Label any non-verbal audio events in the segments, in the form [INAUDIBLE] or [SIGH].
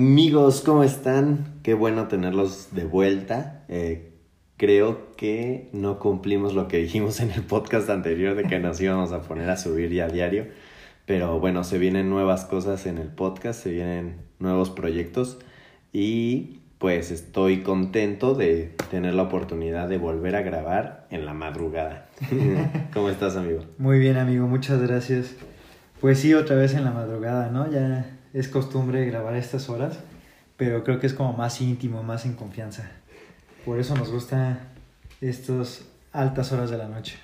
Amigos, ¿cómo están? Qué bueno tenerlos de vuelta. Eh, creo que no cumplimos lo que dijimos en el podcast anterior de que nos íbamos a poner a subir ya a diario. Pero bueno, se vienen nuevas cosas en el podcast, se vienen nuevos proyectos y pues estoy contento de tener la oportunidad de volver a grabar en la madrugada. [LAUGHS] ¿Cómo estás, amigo? Muy bien, amigo, muchas gracias. Pues sí, otra vez en la madrugada, ¿no? Ya es costumbre grabar estas horas, pero creo que es como más íntimo, más en confianza. Por eso nos gusta estas altas horas de la noche.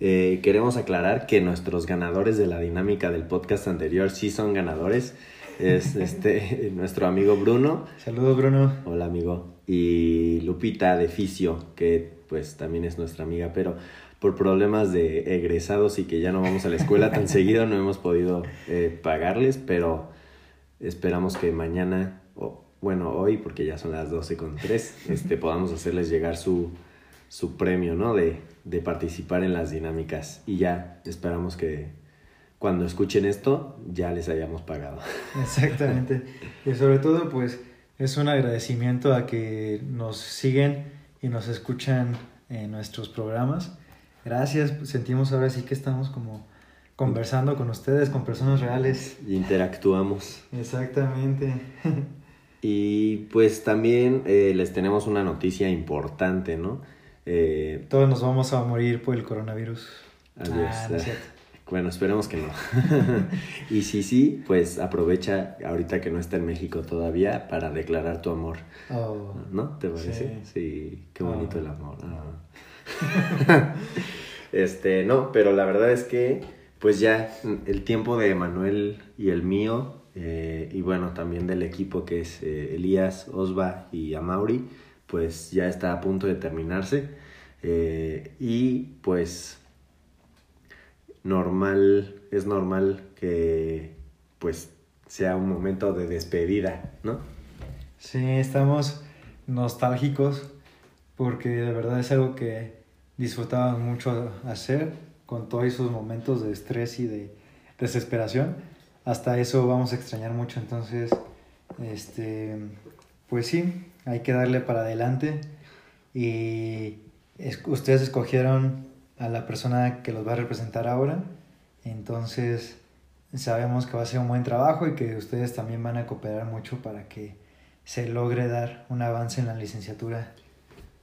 Eh, queremos aclarar que nuestros ganadores de la dinámica del podcast anterior sí son ganadores. Es [LAUGHS] este nuestro amigo Bruno. Saludos Bruno. Hola amigo. Y Lupita de Fisio, que pues también es nuestra amiga, pero por problemas de egresados y que ya no vamos a la escuela tan [LAUGHS] seguido no hemos podido eh, pagarles, pero Esperamos que mañana, o bueno, hoy, porque ya son las 12 con 3, [LAUGHS] este, podamos hacerles llegar su, su premio, ¿no? De, de participar en las dinámicas. Y ya esperamos que cuando escuchen esto ya les hayamos pagado. [LAUGHS] Exactamente. Y sobre todo, pues, es un agradecimiento a que nos siguen y nos escuchan en nuestros programas. Gracias, sentimos ahora sí que estamos como conversando con ustedes, con personas reales. Interactuamos. Exactamente. y pues también eh, les tenemos una noticia importante, ¿no? Eh, Todos nos vamos a morir por el coronavirus. Adiós. Ah, [LAUGHS] bueno, esperemos que no. [LAUGHS] y si sí, pues aprovecha ahorita que no está en México todavía para declarar tu amor. Oh, ¿No? ¿Te parece? Sí, qué bonito oh. el amor. Ah. [LAUGHS] este, no, pero la verdad es que pues ya el tiempo de Manuel y el mío, eh, y bueno, también del equipo que es eh, Elías, Osva y Amauri, pues ya está a punto de terminarse. Eh, y pues normal, es normal que pues sea un momento de despedida, ¿no? Sí, estamos nostálgicos porque de verdad es algo que disfrutábamos mucho hacer con todos esos momentos de estrés y de desesperación, hasta eso vamos a extrañar mucho. Entonces, este, pues sí, hay que darle para adelante. Y ustedes escogieron a la persona que los va a representar ahora. Entonces, sabemos que va a ser un buen trabajo y que ustedes también van a cooperar mucho para que se logre dar un avance en la licenciatura.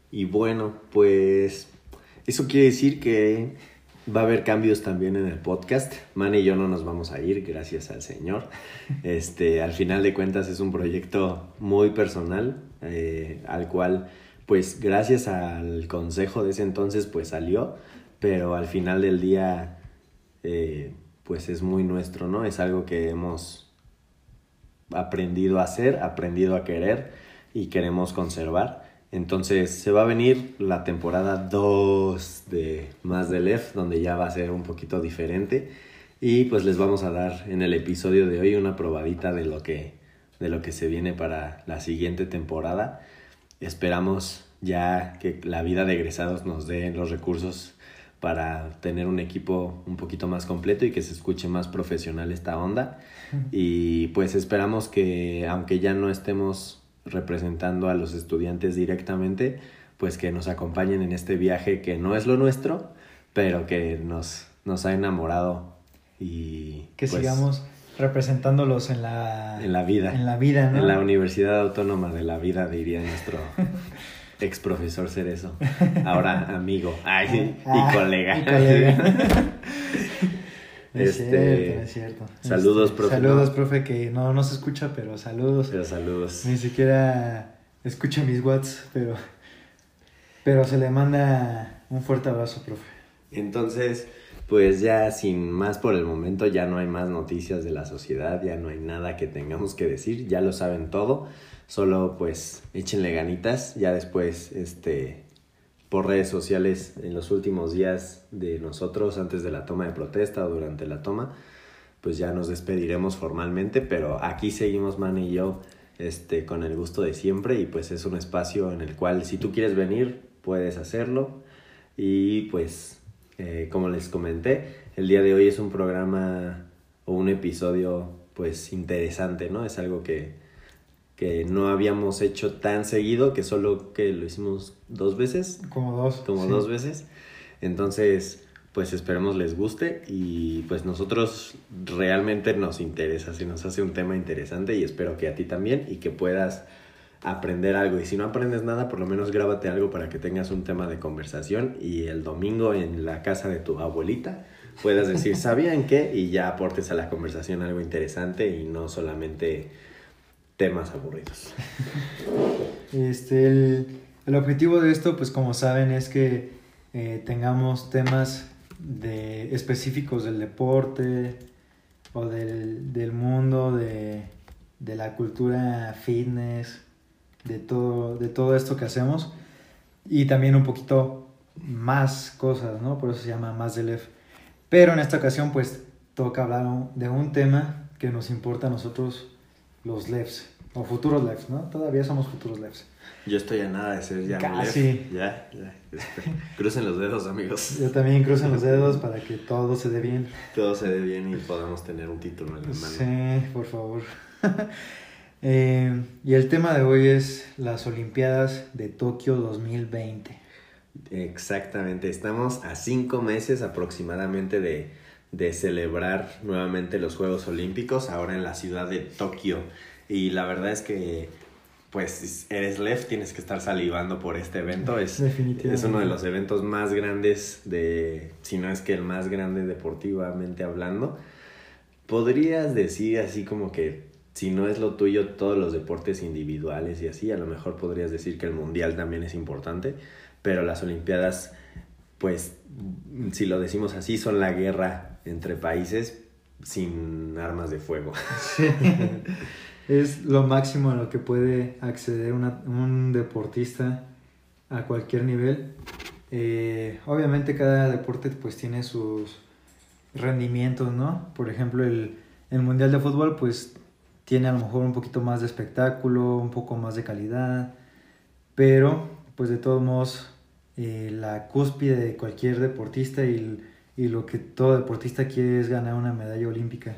Y bueno, pues eso quiere decir que Va a haber cambios también en el podcast. Man y yo no nos vamos a ir, gracias al Señor. Este, al final de cuentas es un proyecto muy personal, eh, al cual, pues gracias al consejo de ese entonces, pues salió, pero al final del día, eh, pues es muy nuestro, ¿no? Es algo que hemos aprendido a hacer, aprendido a querer y queremos conservar. Entonces se va a venir la temporada 2 de Más de Left, donde ya va a ser un poquito diferente. Y pues les vamos a dar en el episodio de hoy una probadita de lo que, de lo que se viene para la siguiente temporada. Esperamos ya que la vida de egresados nos dé los recursos para tener un equipo un poquito más completo y que se escuche más profesional esta onda. Y pues esperamos que aunque ya no estemos representando a los estudiantes directamente, pues que nos acompañen en este viaje que no es lo nuestro, pero que nos, nos ha enamorado y que pues, sigamos representándolos en la en la vida. en la vida en la Universidad Autónoma de la Vida diría nuestro [LAUGHS] ex profesor Cerezo. Ahora amigo. Ay, y ah, colega, y colega. [LAUGHS] [LAUGHS] Es este, es cierto. Saludos, este, profe. Saludos, profe, que no, no se escucha, pero saludos. Pero saludos. Ni siquiera escucha mis whats, pero, pero se le manda un fuerte abrazo, profe. Entonces, pues ya sin más por el momento, ya no hay más noticias de la sociedad, ya no hay nada que tengamos que decir, ya lo saben todo. Solo pues échenle ganitas, ya después este por redes sociales en los últimos días de nosotros antes de la toma de protesta o durante la toma, pues ya nos despediremos formalmente, pero aquí seguimos Man y yo este, con el gusto de siempre y pues es un espacio en el cual si tú quieres venir puedes hacerlo y pues eh, como les comenté, el día de hoy es un programa o un episodio pues interesante, ¿no? Es algo que que no habíamos hecho tan seguido, que solo que lo hicimos dos veces. Como dos. Como sí. dos veces. Entonces, pues esperemos les guste y pues nosotros realmente nos interesa, se nos hace un tema interesante y espero que a ti también y que puedas aprender algo. Y si no aprendes nada, por lo menos grábate algo para que tengas un tema de conversación y el domingo en la casa de tu abuelita puedas decir, [LAUGHS] ¿sabían qué? Y ya aportes a la conversación algo interesante y no solamente temas aburridos. Este, el, objetivo de esto, pues como saben, es que eh, tengamos temas de, específicos del deporte o del, del mundo, de, de la cultura fitness, de todo, de todo esto que hacemos y también un poquito más cosas, ¿no? Por eso se llama más del F. Pero en esta ocasión, pues toca hablar de un tema que nos importa a nosotros, los LEFs, o futuros LEFs, ¿no? Todavía somos futuros LEFs. Yo estoy a nada de ser ya. Casi. Lef. Ya, ya. Este, [LAUGHS] crucen los dedos, amigos. Yo también crucen los dedos para que todo se dé bien. Todo se dé bien y podamos tener un título en la mano. Sí, por favor. [LAUGHS] eh, y el tema de hoy es las Olimpiadas de Tokio 2020. Exactamente, estamos a cinco meses aproximadamente de, de, celebrar nuevamente los Juegos Olímpicos, ahora en la ciudad de Tokio. Y la verdad es que, pues, eres Lev, tienes que estar salivando por este evento. Es, es uno de los eventos más grandes de, si no es que el más grande deportivamente hablando. Podrías decir así como que si no es lo tuyo todos los deportes individuales y así, a lo mejor podrías decir que el mundial también es importante pero las Olimpiadas, pues, si lo decimos así, son la guerra entre países sin armas de fuego. [LAUGHS] Sí. es lo máximo a lo que puede acceder una, un deportista a cualquier nivel. Eh, obviamente cada deporte pues tiene sus rendimientos, ¿no? Por ejemplo, el, el Mundial de Fútbol pues tiene a lo mejor un poquito más de espectáculo, un poco más de calidad, pero pues de todos modos eh, la cúspide de cualquier deportista y, y, lo que todo deportista quiere es ganar una medalla olímpica.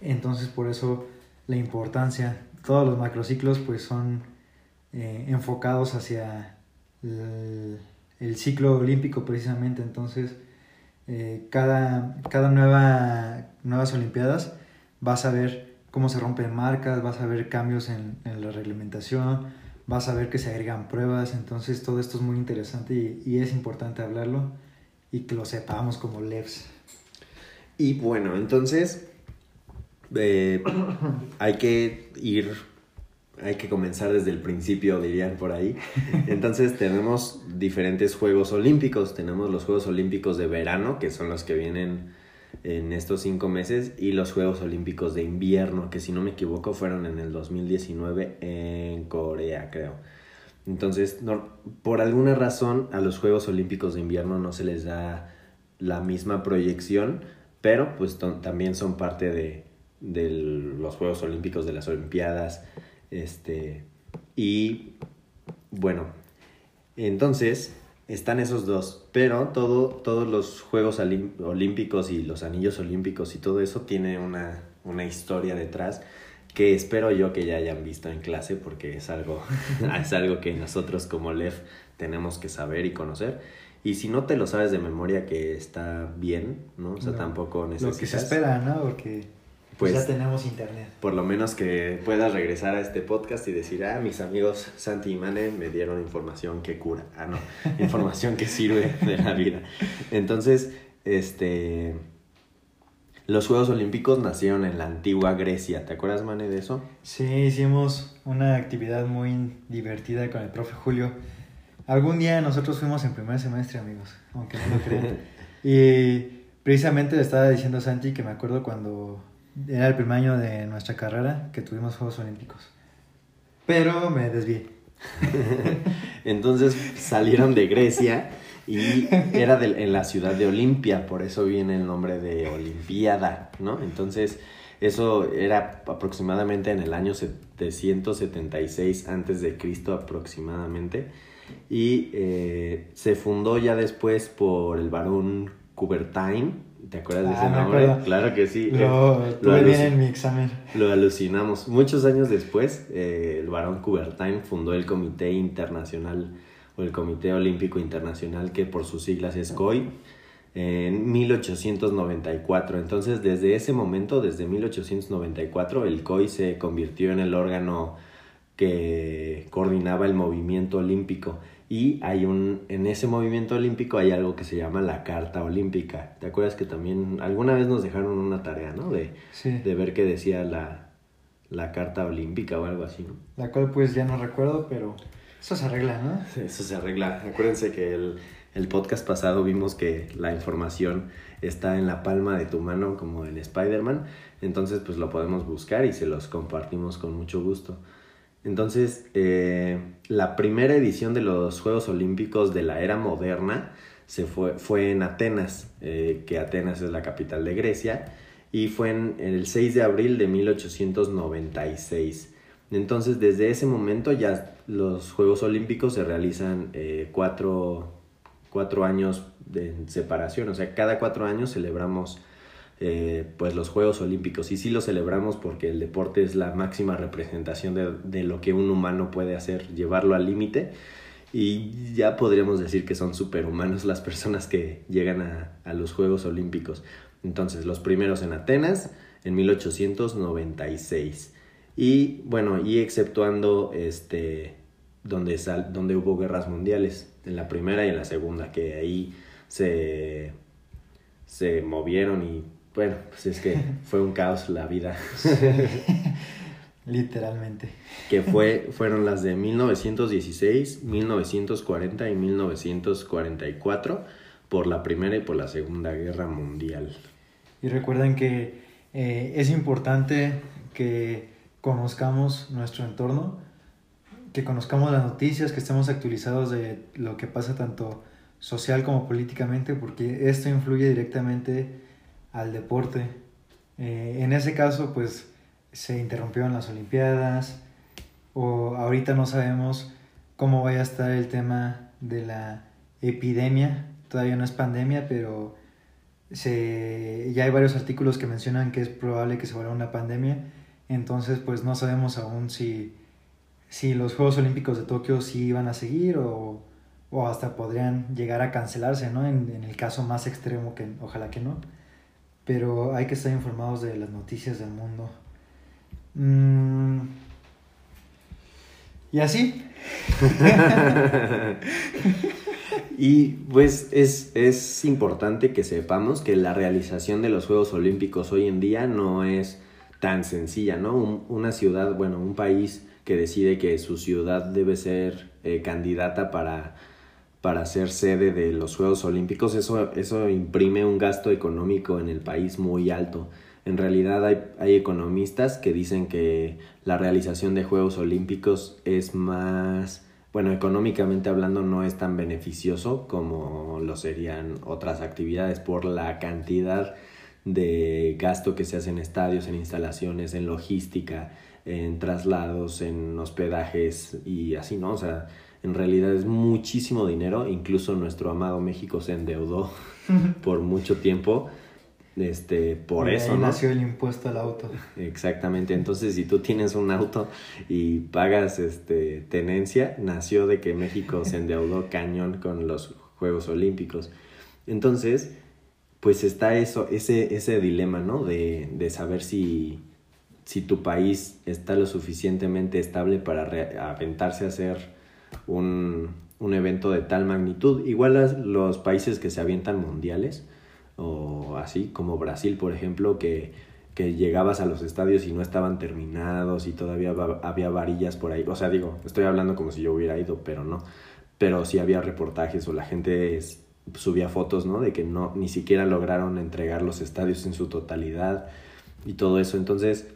Entonces por eso la importancia, todos los macrociclos pues son eh, enfocados hacia el, ciclo olímpico precisamente. Entonces eh, cada, cada nueva, nuevas olimpiadas vas a ver cómo se rompen marcas, vas a ver cambios en, en la reglamentación, vas a ver que se agregan pruebas, entonces todo esto es muy interesante y, y es importante hablarlo y que lo sepamos como LEVs. Y bueno, entonces eh, hay que ir, hay que comenzar desde el principio, dirían por ahí. Entonces tenemos diferentes Juegos Olímpicos, tenemos los Juegos Olímpicos de verano, que son los que vienen en estos cinco meses y los Juegos Olímpicos de invierno, que si no me equivoco fueron en el 2019 en Corea, creo. Entonces, por alguna razón a los Juegos Olímpicos de invierno no se les da la misma proyección, pero pues también son parte de, los Juegos Olímpicos, de las Olimpiadas, este, y bueno, entonces están esos dos, pero todo, todos los Juegos Olímpicos y los Anillos Olímpicos y todo eso tiene una historia detrás que espero yo que ya hayan visto en clase porque es algo, [LAUGHS] es algo que nosotros como LEF tenemos que saber y conocer. Y si no te lo sabes de memoria que está bien, ¿no? O sea, no, tampoco necesitas... Lo que se espera, ¿no? Porque pues, ya tenemos internet. Por lo menos que puedas regresar a este podcast y decir, ah, mis amigos Santi y Mane me dieron información que cura. Ah, no, [LAUGHS] información que sirve de la vida. Entonces, este... Los Juegos Olímpicos nacieron en la antigua Grecia. ¿Te acuerdas, Mane, de eso? Sí, hicimos una actividad muy divertida con el profe Julio. Algún día nosotros fuimos en primer semestre, amigos, aunque no lo crean. [LAUGHS] y precisamente le estaba diciendo a Santi que me acuerdo cuando era el primer año de nuestra carrera que tuvimos Juegos Olímpicos. Pero me desvié. [LAUGHS] Entonces salieron de Grecia y era de, en la ciudad de Olimpia, por eso viene el nombre de Olimpiada, ¿no? Entonces eso era aproximadamente en el año 776 antes de Cristo aproximadamente y eh, se fundó ya después por el barón Coubertin, ¿Te acuerdas de Ah, ese nombre? acuerdo. Claro que sí. Lo Eh, tuve bien en mi examen. Lo alucinamos. Muchos años después, eh, el barón Coubertin fundó el Comité Internacional el Comité Olímpico Internacional, que por sus siglas es COI, en 1894. Entonces, desde ese momento, desde 1894, el COI se convirtió en el órgano que coordinaba el movimiento olímpico. Y hay un, en ese movimiento olímpico hay algo que se llama la Carta Olímpica. ¿Te acuerdas que también alguna vez nos dejaron una tarea, ¿no? De, Sí. de ver qué decía la, la Carta Olímpica o algo así, ¿no? La cual pues ya no recuerdo, pero eso se arregla, ¿no? Eso se arregla. Acuérdense que el, el podcast pasado vimos que la información está en la palma de tu mano como en Spider-Man. Entonces pues lo podemos buscar y se los compartimos con mucho gusto. Entonces, eh, la primera edición de los Juegos Olímpicos de la era moderna se fue, fue en Atenas, eh, que Atenas es la capital de Grecia, y fue en, el 6 de abril de 1896. Entonces, desde ese momento ya los Juegos Olímpicos se realizan eh, cuatro, cuatro años de separación, o sea, cada cuatro años celebramos eh, pues los Juegos Olímpicos. Y sí los celebramos porque el deporte es la máxima representación de, de lo que un humano puede hacer, llevarlo al límite. Y ya podríamos decir que son superhumanos las personas que llegan a, a los Juegos Olímpicos. Entonces, los primeros en Atenas en 1896 y bueno, y exceptuando este donde, sal, donde hubo guerras mundiales, en la primera y en la segunda, que ahí se, se movieron y bueno, pues es que [LAUGHS] fue un caos la vida. [LAUGHS] Literalmente. que fue, fueron las de 1916, 1940 y 1944 por la Primera y por la Segunda Guerra Mundial. Y recuerden que eh, es importante que conozcamos nuestro entorno, que conozcamos las noticias, que estemos actualizados de lo que pasa tanto social como políticamente, porque esto influye directamente al deporte. Eh, en ese caso, pues se interrumpieron las Olimpiadas, o ahorita no sabemos cómo vaya a estar el tema de la epidemia, todavía no es pandemia, pero se, ya hay varios artículos que mencionan que es probable que se vuelva una pandemia, entonces pues no sabemos aún si, si los Juegos Olímpicos de Tokio sí van a seguir o, o hasta podrían llegar a cancelarse, ¿no? En, en, el caso más extremo, que ojalá que no. Pero hay que estar informados de las noticias del mundo. Mm. Y así. [LAUGHS] y pues es, es importante que sepamos que la realización de los Juegos Olímpicos hoy en día no es tan sencilla, ¿no? Un, una ciudad, bueno, un país que decide que su ciudad debe ser eh, candidata para, para ser sede de los Juegos Olímpicos, eso, eso imprime un gasto económico en el país muy alto. En realidad hay, hay economistas que dicen que la realización de Juegos Olímpicos es más, bueno, económicamente hablando no es tan beneficioso como lo serían otras actividades por la cantidad de gasto que se hace en estadios, en instalaciones, en logística, en traslados, en hospedajes y así, ¿no? O sea, en realidad es muchísimo dinero, incluso nuestro amado México se endeudó [LAUGHS] por mucho tiempo este por eso ahí ¿no? nació el impuesto al auto exactamente entonces si tú tienes un auto y pagas este tenencia nació de que México se endeudó cañón con los Juegos Olímpicos entonces pues está eso ese ese dilema no de, de saber si si tu país está lo suficientemente estable para aventarse a hacer un, un evento de tal magnitud igual los países que se avientan mundiales o así, como Brasil, por ejemplo, que, que llegabas a los estadios y no estaban terminados y todavía había varillas por ahí. O sea, digo, estoy hablando como si yo hubiera ido, pero no. Pero sí había reportajes o la gente es, subía fotos, ¿no? De que no, ni siquiera lograron entregar los estadios en su totalidad y todo eso. Entonces,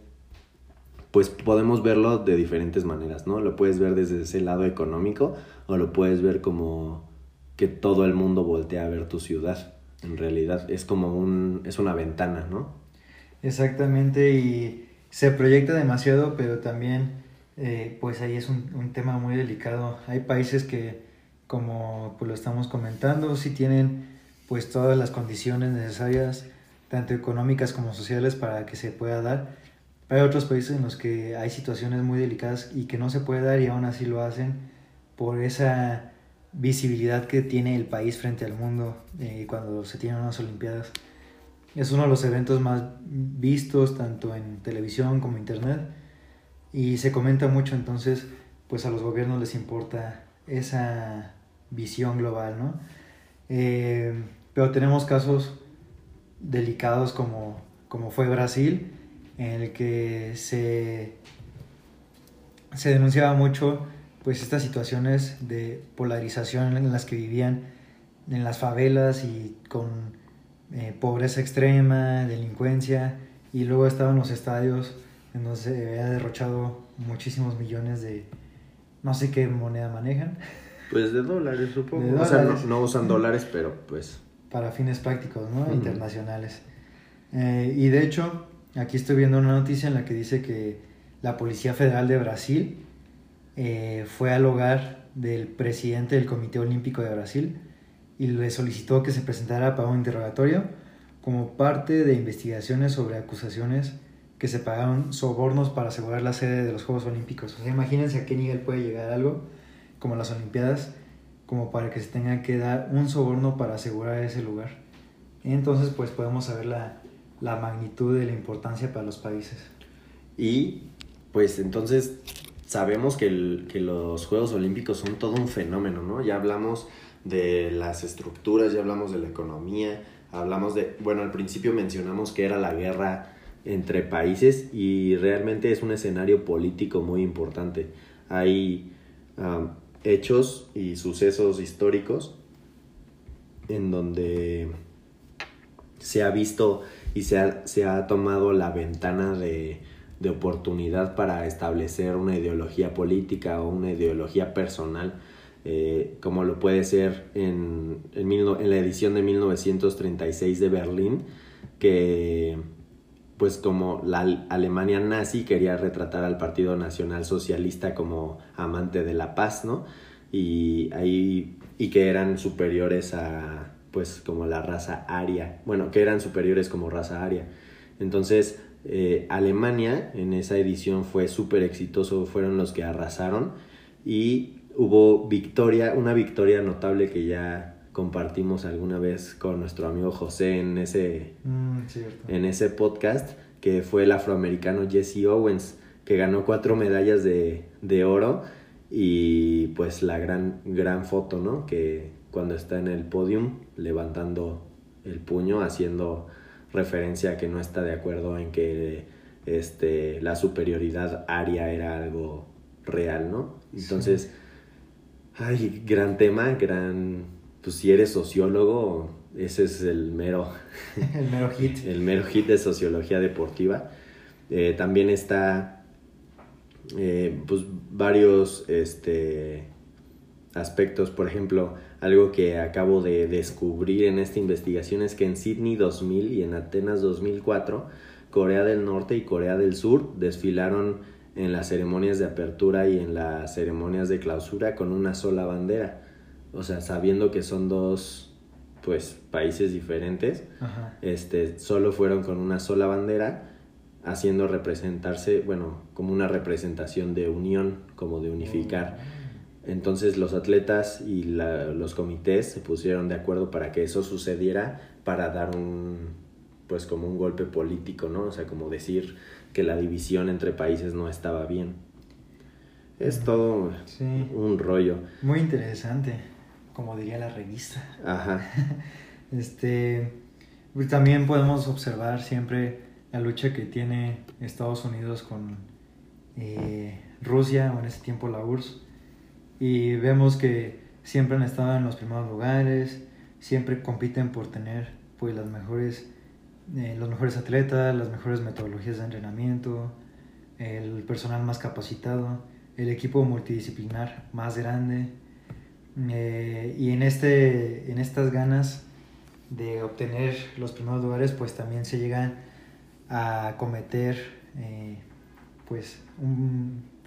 pues podemos verlo de diferentes maneras, ¿no? Lo puedes ver desde ese lado económico o lo puedes ver como que todo el mundo voltea a ver tu ciudad en realidad es como un es una ventana no exactamente y se proyecta demasiado pero también eh, pues ahí es un, un, tema muy delicado hay países que como pues lo estamos comentando sí tienen pues todas las condiciones necesarias tanto económicas como sociales, para que se pueda dar. Hay otros países en los que hay situaciones muy delicadas y que no se puede dar y aún así lo hacen por esa visibilidad que tiene el país frente al mundo eh, cuando se tienen unas Olimpiadas. Es uno de los eventos más vistos tanto en televisión como internet y se comenta mucho, entonces pues a los gobiernos les importa esa visión global, ¿no? Eh, pero tenemos casos delicados como, como fue Brasil, en el que se, se denunciaba mucho pues estas situaciones de polarización en las que vivían en las favelas y con eh, pobreza extrema, delincuencia, y luego estaban los estadios en donde se había derrochado muchísimos millones de, no sé qué moneda manejan. [LAUGHS] Pues de dólares, supongo. O sea, no, usan dólares, pero pues... Para fines prácticos, ¿no? Internacionales. Eh, y de hecho, aquí estoy viendo una noticia en la que dice que la Policía Federal de Brasil eh, fue al hogar del presidente del Comité Olímpico de Brasil y le solicitó que se presentara para un interrogatorio como parte de investigaciones sobre acusaciones que se pagaron sobornos para asegurar la sede de los Juegos Olímpicos. O sea, imagínense a qué nivel puede llegar algo como las Olimpiadas, como para que se tenga que dar un soborno para asegurar ese lugar. Entonces, pues podemos saber la, la magnitud de la importancia para los países. Y pues entonces sabemos que, los Juegos Olímpicos son todo un fenómeno, ¿no? Ya hablamos de las estructuras, ya hablamos de la economía, hablamos de, bueno, al principio mencionamos que era la guerra entre países y realmente es un escenario político muy importante. Hay hechos y sucesos históricos en donde se ha visto y se ha tomado la ventana de de oportunidad para establecer una ideología política o una ideología personal, eh, como lo puede ser en, en, la edición de 1936 de Berlín, que pues como la Alemania nazi quería retratar al Partido Nacional Socialista como amante de la paz, ¿no? Y ahí y que eran superiores a pues como la raza aria, bueno, que eran superiores como raza aria. Entonces, eh, Alemania en esa edición fue súper exitoso, fueron los que arrasaron y hubo victoria, una victoria notable que ya compartimos alguna vez con nuestro amigo José en ese, mm, en ese podcast, que fue el afroamericano Jesse Owens, que ganó cuatro medallas de, de oro y pues la gran, gran foto, ¿no? Que cuando está en el podium levantando el puño, haciendo referencia a que no está de acuerdo en que este, la superioridad aria era algo real, ¿no? Entonces, ay, gran tema, gran, pues si eres sociólogo, ese es el mero... [LAUGHS] el mero hit. el mero hit de sociología deportiva. Eh, también está, eh, pues, varios, este, aspectos, por ejemplo, algo que acabo de descubrir en esta investigación es que en Sydney 2000 y en Atenas 2004, Corea del Norte y Corea del Sur desfilaron en las ceremonias de apertura y en las ceremonias de clausura con una sola bandera. O sea, sabiendo que son dos pues países diferentes, este solo fueron con una sola bandera haciendo representarse, bueno, como una representación de unión, como de unificar. Oh. Entonces los atletas y los comités se pusieron de acuerdo para que eso sucediera, para dar un, pues como un golpe político, ¿no? O sea, como decir que la división entre países no estaba bien. Es todo un rollo. Muy interesante, como diría la revista. Ajá. [LAUGHS] este, pues también podemos observar siempre la lucha que tiene Estados Unidos con eh, Rusia, o en ese tiempo la URSS y vemos que siempre han estado en los primeros lugares, siempre compiten por tener pues las mejores, eh, los mejores atletas, las mejores metodologías de entrenamiento, el personal más capacitado, el equipo multidisciplinar más grande eh, y en, este, en estas ganas de obtener los primeros lugares pues también se llegan a cometer eh, pues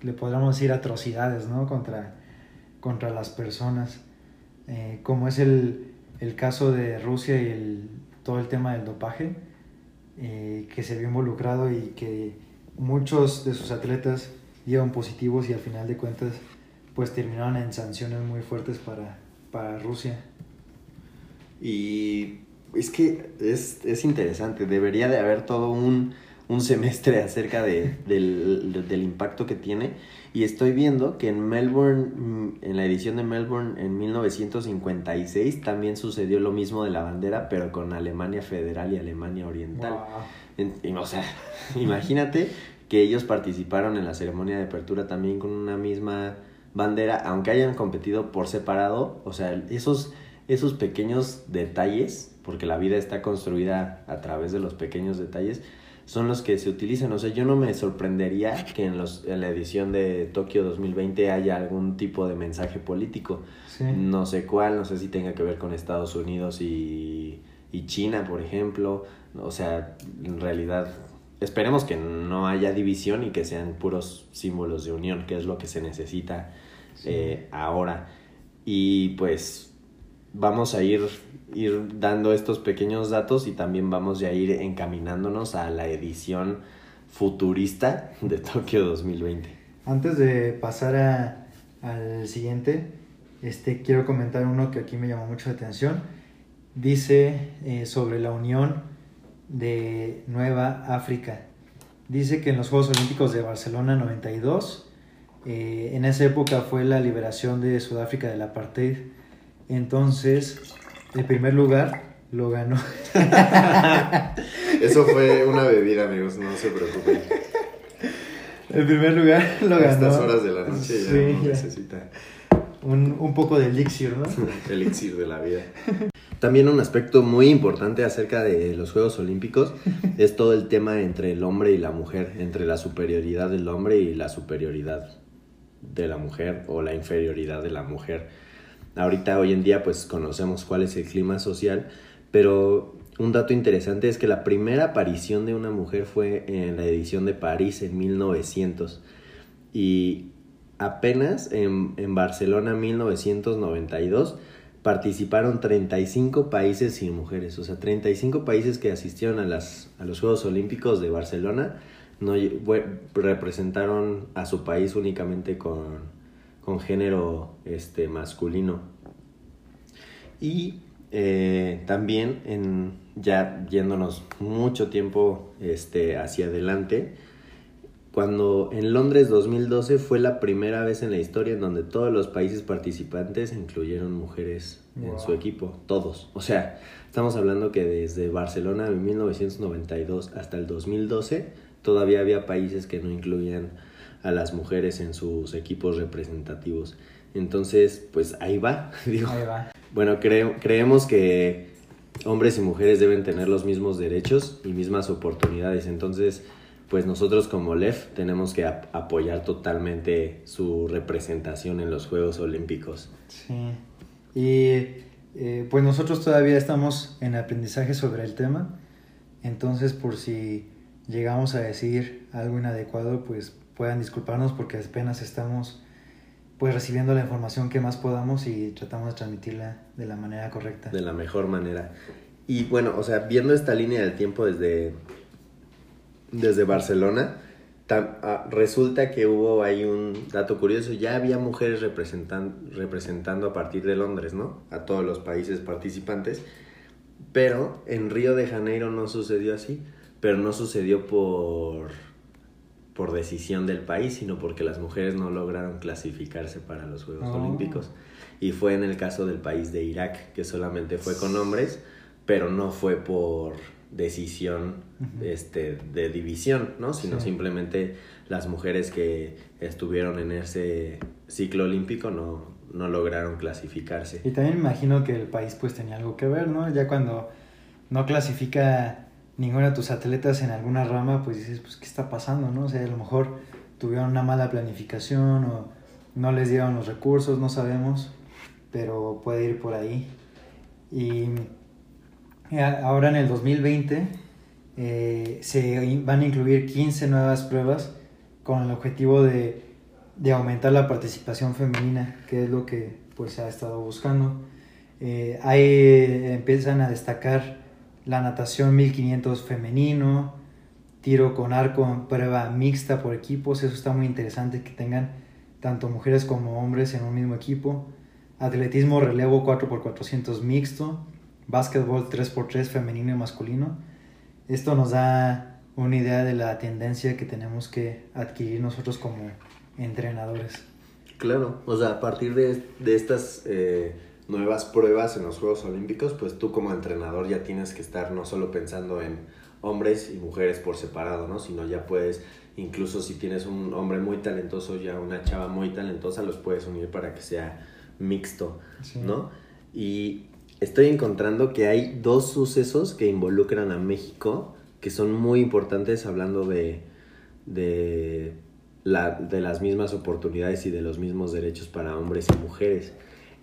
le podríamos decir atrocidades ¿no? contra contra las personas, eh, como es el, el, caso de Rusia y el, todo el tema del dopaje, que se vio involucrado y que muchos de sus atletas dieron positivos y al final de cuentas pues terminaron en sanciones muy fuertes para, para Rusia. Y es que es, es interesante, debería de haber todo un, un semestre [LAUGHS] acerca de, del, del, impacto que tiene. Y estoy viendo que en Melbourne, mm, en la edición de Melbourne en 1956, también sucedió lo mismo de la bandera, pero con Alemania Federal y Alemania Oriental. y, o sea, [LAUGHS] imagínate que ellos participaron en la ceremonia de apertura también con una misma bandera, aunque hayan competido por separado. O sea, esos, esos pequeños detalles, porque la vida está construida a través de los pequeños detalles, son los que se utilizan. O sea, yo no me sorprendería que en, los, en la edición de Tokio 2020 haya algún tipo de mensaje político. No sé cuál, no sé si tenga que ver con Estados Unidos y, y China, por ejemplo. O sea, en realidad esperemos que no haya división y que sean puros símbolos de unión, que es lo que se necesita eh, ahora. Y pues vamos a ir ir dando estos pequeños datos y también vamos a ir encaminándonos a la edición futurista de Tokio 2020. Antes de pasar a, al siguiente, este, quiero comentar uno que aquí me llamó mucho la atención. Dice eh, sobre la unión de Nueva África. Dice que en los Juegos Olímpicos de Barcelona 92, eh, en esa época fue la liberación de Sudáfrica del apartheid. Entonces, el primer lugar lo ganó. [LAUGHS] Eso fue una bebida, amigos, no se preocupen. El primer lugar lo ganó. A estas horas de la noche ya necesita. Un, un poco de elixir, ¿no? [LAUGHS] elixir de la vida. También un aspecto muy importante acerca de los Juegos Olímpicos es todo el tema entre el hombre y la mujer, entre la superioridad del hombre y la superioridad de la mujer o la inferioridad de la mujer. Ahorita, hoy en día, pues conocemos cuál es el clima social, pero un dato interesante es que la primera aparición de una mujer fue en la edición de París en 1900 y apenas en, en Barcelona 1992 participaron 35 países sin mujeres, o sea, 35 países que asistieron a, las, a los Juegos Olímpicos de Barcelona no representaron a su país únicamente con, con género este, masculino. Y eh, también en, ya yéndonos mucho tiempo este, hacia adelante, cuando en Londres 2012 fue la primera vez en la historia en donde todos los países participantes incluyeron mujeres en su equipo, todos. O sea, estamos hablando que desde Barcelona en 1992 hasta el 2012 todavía había países que no incluían a las mujeres en sus equipos representativos. Entonces, pues ahí va, [LAUGHS] digo. Ahí va. Bueno, creemos que hombres y mujeres deben tener los mismos derechos y mismas oportunidades. Entonces, pues nosotros como LEF tenemos que apoyar totalmente su representación en los Juegos Olímpicos. Sí. Y eh, pues nosotros todavía estamos en aprendizaje sobre el tema. Entonces, por si llegamos a decir algo inadecuado, pues puedan disculparnos porque apenas estamos pues recibiendo la información que más podamos y tratamos de transmitirla de la manera correcta. De la mejor manera. Y bueno, o sea, viendo esta línea del tiempo desde, desde Barcelona, ah, resulta que hubo ahí un dato curioso, ya había mujeres representan, representando a partir de Londres, ¿no? A todos los países participantes, pero en Río de Janeiro no sucedió así, pero no sucedió por por decisión del país, sino porque las mujeres no lograron clasificarse para los Juegos oh. Olímpicos. Y fue en el caso del país de Irak, que solamente fue con hombres, pero no fue por decisión este, de división, ¿no? Sino simplemente las mujeres que estuvieron en ese ciclo olímpico no, no lograron clasificarse. Y también imagino que el país pues tenía algo que ver, ¿no? Ya cuando no clasifica ninguno de tus atletas en alguna rama, pues dices, pues, ¿qué está pasando, no? O sea, a lo mejor tuvieron una mala planificación o no les dieron los recursos, no sabemos, pero puede ir por ahí. Y ahora en el 2020 eh, se van a incluir 15 nuevas pruebas con el objetivo de, de, aumentar la participación femenina, que es lo que pues se ha estado buscando. Eh, ahí empiezan a destacar la natación 1500 femenino, tiro con arco prueba mixta por equipos, eso está muy interesante que tengan tanto mujeres como hombres en un mismo equipo, atletismo relevo 4x400 mixto, básquetbol 3x3 femenino y masculino. Esto nos da una idea de la tendencia que tenemos que adquirir nosotros como entrenadores. Claro, o sea, a partir de, de estas eh, nuevas pruebas en los Juegos Olímpicos, pues tú como entrenador ya tienes que estar no solo pensando en hombres y mujeres por separado, ¿no? Sino ya puedes, incluso si tienes un hombre muy talentoso, ya una chava muy talentosa, los puedes unir para que sea mixto, ¿no? Y estoy encontrando que hay dos sucesos que involucran a México que son muy importantes hablando de, de, la, de las mismas oportunidades y de los mismos derechos para hombres y mujeres.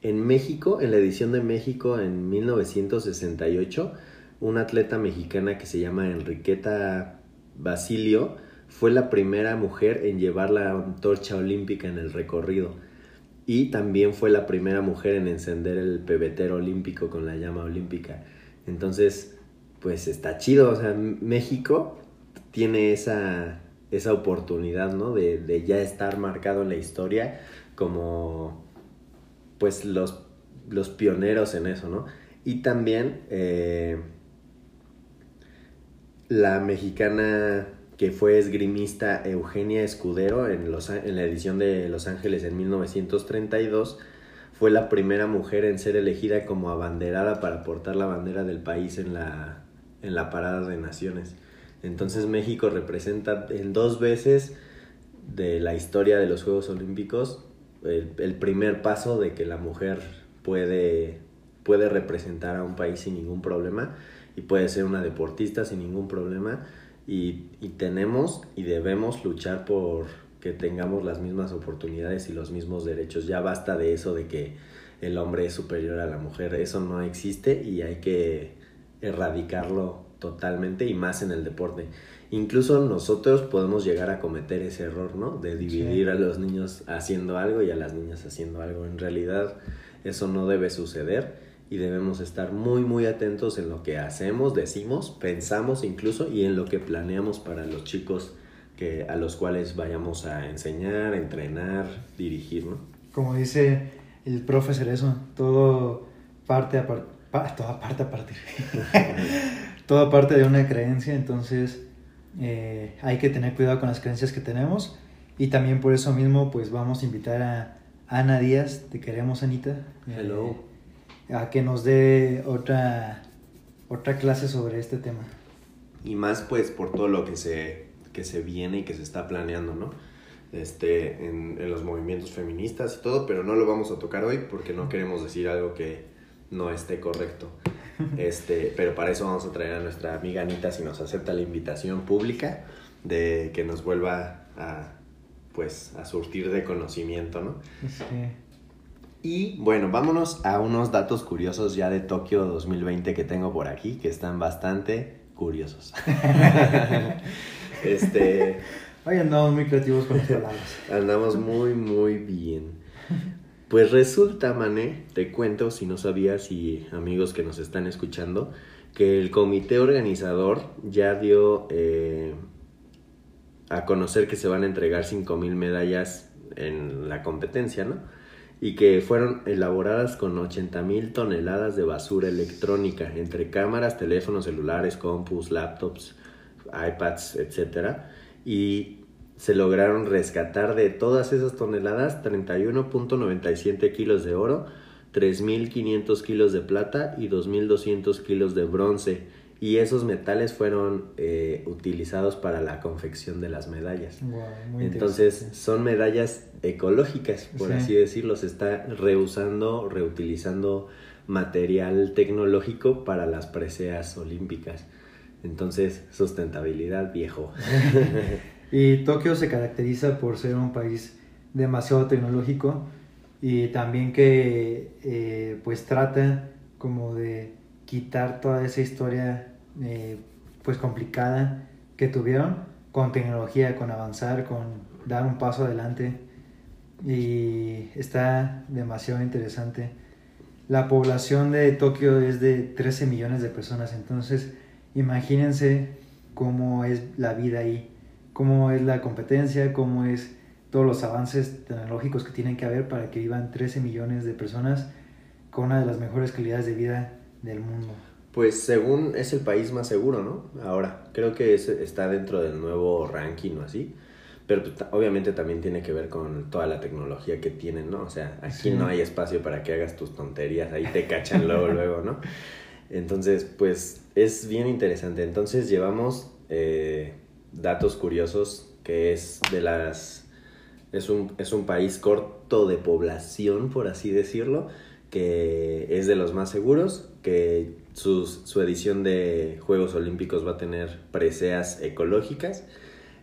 En México, en la edición de México en 1968, una atleta mexicana que se llama Enriqueta Basilio fue la primera mujer en llevar la antorcha olímpica en el recorrido y también fue la primera mujer en encender el pebetero olímpico con la llama olímpica. Entonces, pues está chido, o sea, México tiene esa, esa oportunidad, ¿no? De, de, ya estar marcado en la historia como, pues, los, los pioneros en eso, ¿no? Y también eh, la mexicana que fue esgrimista Eugenia Escudero en, los, en la edición de Los Ángeles en 1932, fue la primera mujer en ser elegida como abanderada para portar la bandera del país en la, en la parada de naciones. Entonces México representa en dos veces de la historia de los Juegos Olímpicos el, primer paso de que la mujer puede, puede representar a un país sin ningún problema y puede ser una deportista sin ningún problema y, y, tenemos y debemos luchar por que tengamos las mismas oportunidades y los mismos derechos. Ya basta de eso de que el hombre es superior a la mujer, eso no existe y hay que erradicarlo totalmente y más en el deporte. Incluso nosotros podemos llegar a cometer ese error, ¿no? De dividir sí. a los niños haciendo algo y a las niñas haciendo algo. En realidad eso no debe suceder y debemos estar muy muy atentos en lo que hacemos, decimos, pensamos incluso y en lo que planeamos para los chicos que a los cuales vayamos a enseñar, entrenar, dirigir, ¿no? Como dice el profe Cerezo, todo parte a par pa toda parte a partir. [LAUGHS] toda parte de una creencia, entonces eh, hay que tener cuidado con las creencias que tenemos y también por eso mismo pues vamos a invitar a Ana Díaz, te queremos Anita. Hello. Eh, a que nos dé otra, otra clase sobre este tema. Y más pues por todo lo que se, que se viene y que se está planeando, ¿no? Este, en, en, los movimientos feministas y todo, pero no lo vamos a tocar hoy porque no queremos decir algo que no esté correcto. Este, pero para eso vamos a traer a nuestra amiga Anita si nos acepta la invitación pública de que nos vuelva a pues a surtir de conocimiento, ¿no? Sí. Y bueno, vámonos a unos datos curiosos ya de Tokio 2020 que tengo por aquí, que están bastante curiosos. [LAUGHS] este. Hoy andamos muy creativos con palabras. Andamos muy, muy bien. Pues resulta, Mané, te cuento si no sabías y amigos que nos están escuchando, que el comité organizador ya dio eh, a conocer que se van a entregar 5.000 medallas en la competencia, ¿no? y que fueron elaboradas con 80.000 toneladas de basura electrónica, entre cámaras, teléfonos celulares, compus, laptops, iPads, etc. Y se lograron rescatar de todas esas toneladas 31.97 kilos de oro, 3.500 kilos de plata y 2.200 kilos de bronce y esos metales fueron eh, utilizados para la confección de las medallas. Wow, Entonces son medallas ecológicas, por sí. así decirlo, se está reusando, reutilizando material tecnológico para las preseas olímpicas. Entonces, sustentabilidad viejo. [LAUGHS] y Tokio se caracteriza por ser un país demasiado tecnológico y también que eh, pues trata como de quitar toda esa historia eh, pues complicada que tuvieron con tecnología, con avanzar, con dar un paso adelante. Y está demasiado interesante. La población de Tokio es de 13 millones de personas, entonces imagínense cómo es la vida ahí, cómo es la competencia, cómo es todos los avances tecnológicos que tienen que haber para que vivan 13 millones de personas con una de las mejores calidades de vida del mundo. Pues según es el país más seguro, ¿no? Ahora, creo que está dentro del nuevo ranking o así. Pero pues, obviamente también tiene que ver con toda la tecnología que tienen, ¿no? O sea, aquí no hay espacio para que hagas tus tonterías, ahí te cachan [LAUGHS] luego, luego, ¿no? Entonces, pues es bien interesante. Entonces llevamos eh, datos curiosos que es de las... Es un, es un país corto de población, por así decirlo, que es de los más seguros, que su edición de Juegos Olímpicos va a tener preseas ecológicas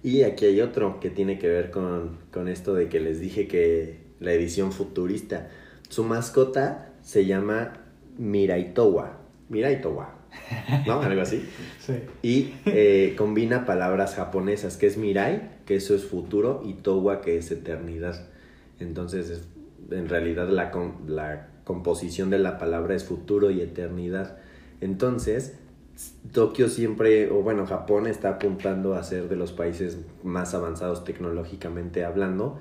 y aquí hay otro que tiene que ver con, con esto de que les dije que la edición futurista. Su mascota se llama Miraitowa. Miraitowa. [LAUGHS] ¿No? Algo así. Sí. Y eh, combina palabras japonesas, que es Mirai, que eso es futuro, y Towa, que es eternidad. Entonces, en realidad la, la composición de la palabra es futuro y eternidad. Entonces, Tokio siempre, o bueno, Japón está apuntando a ser de los países más avanzados tecnológicamente hablando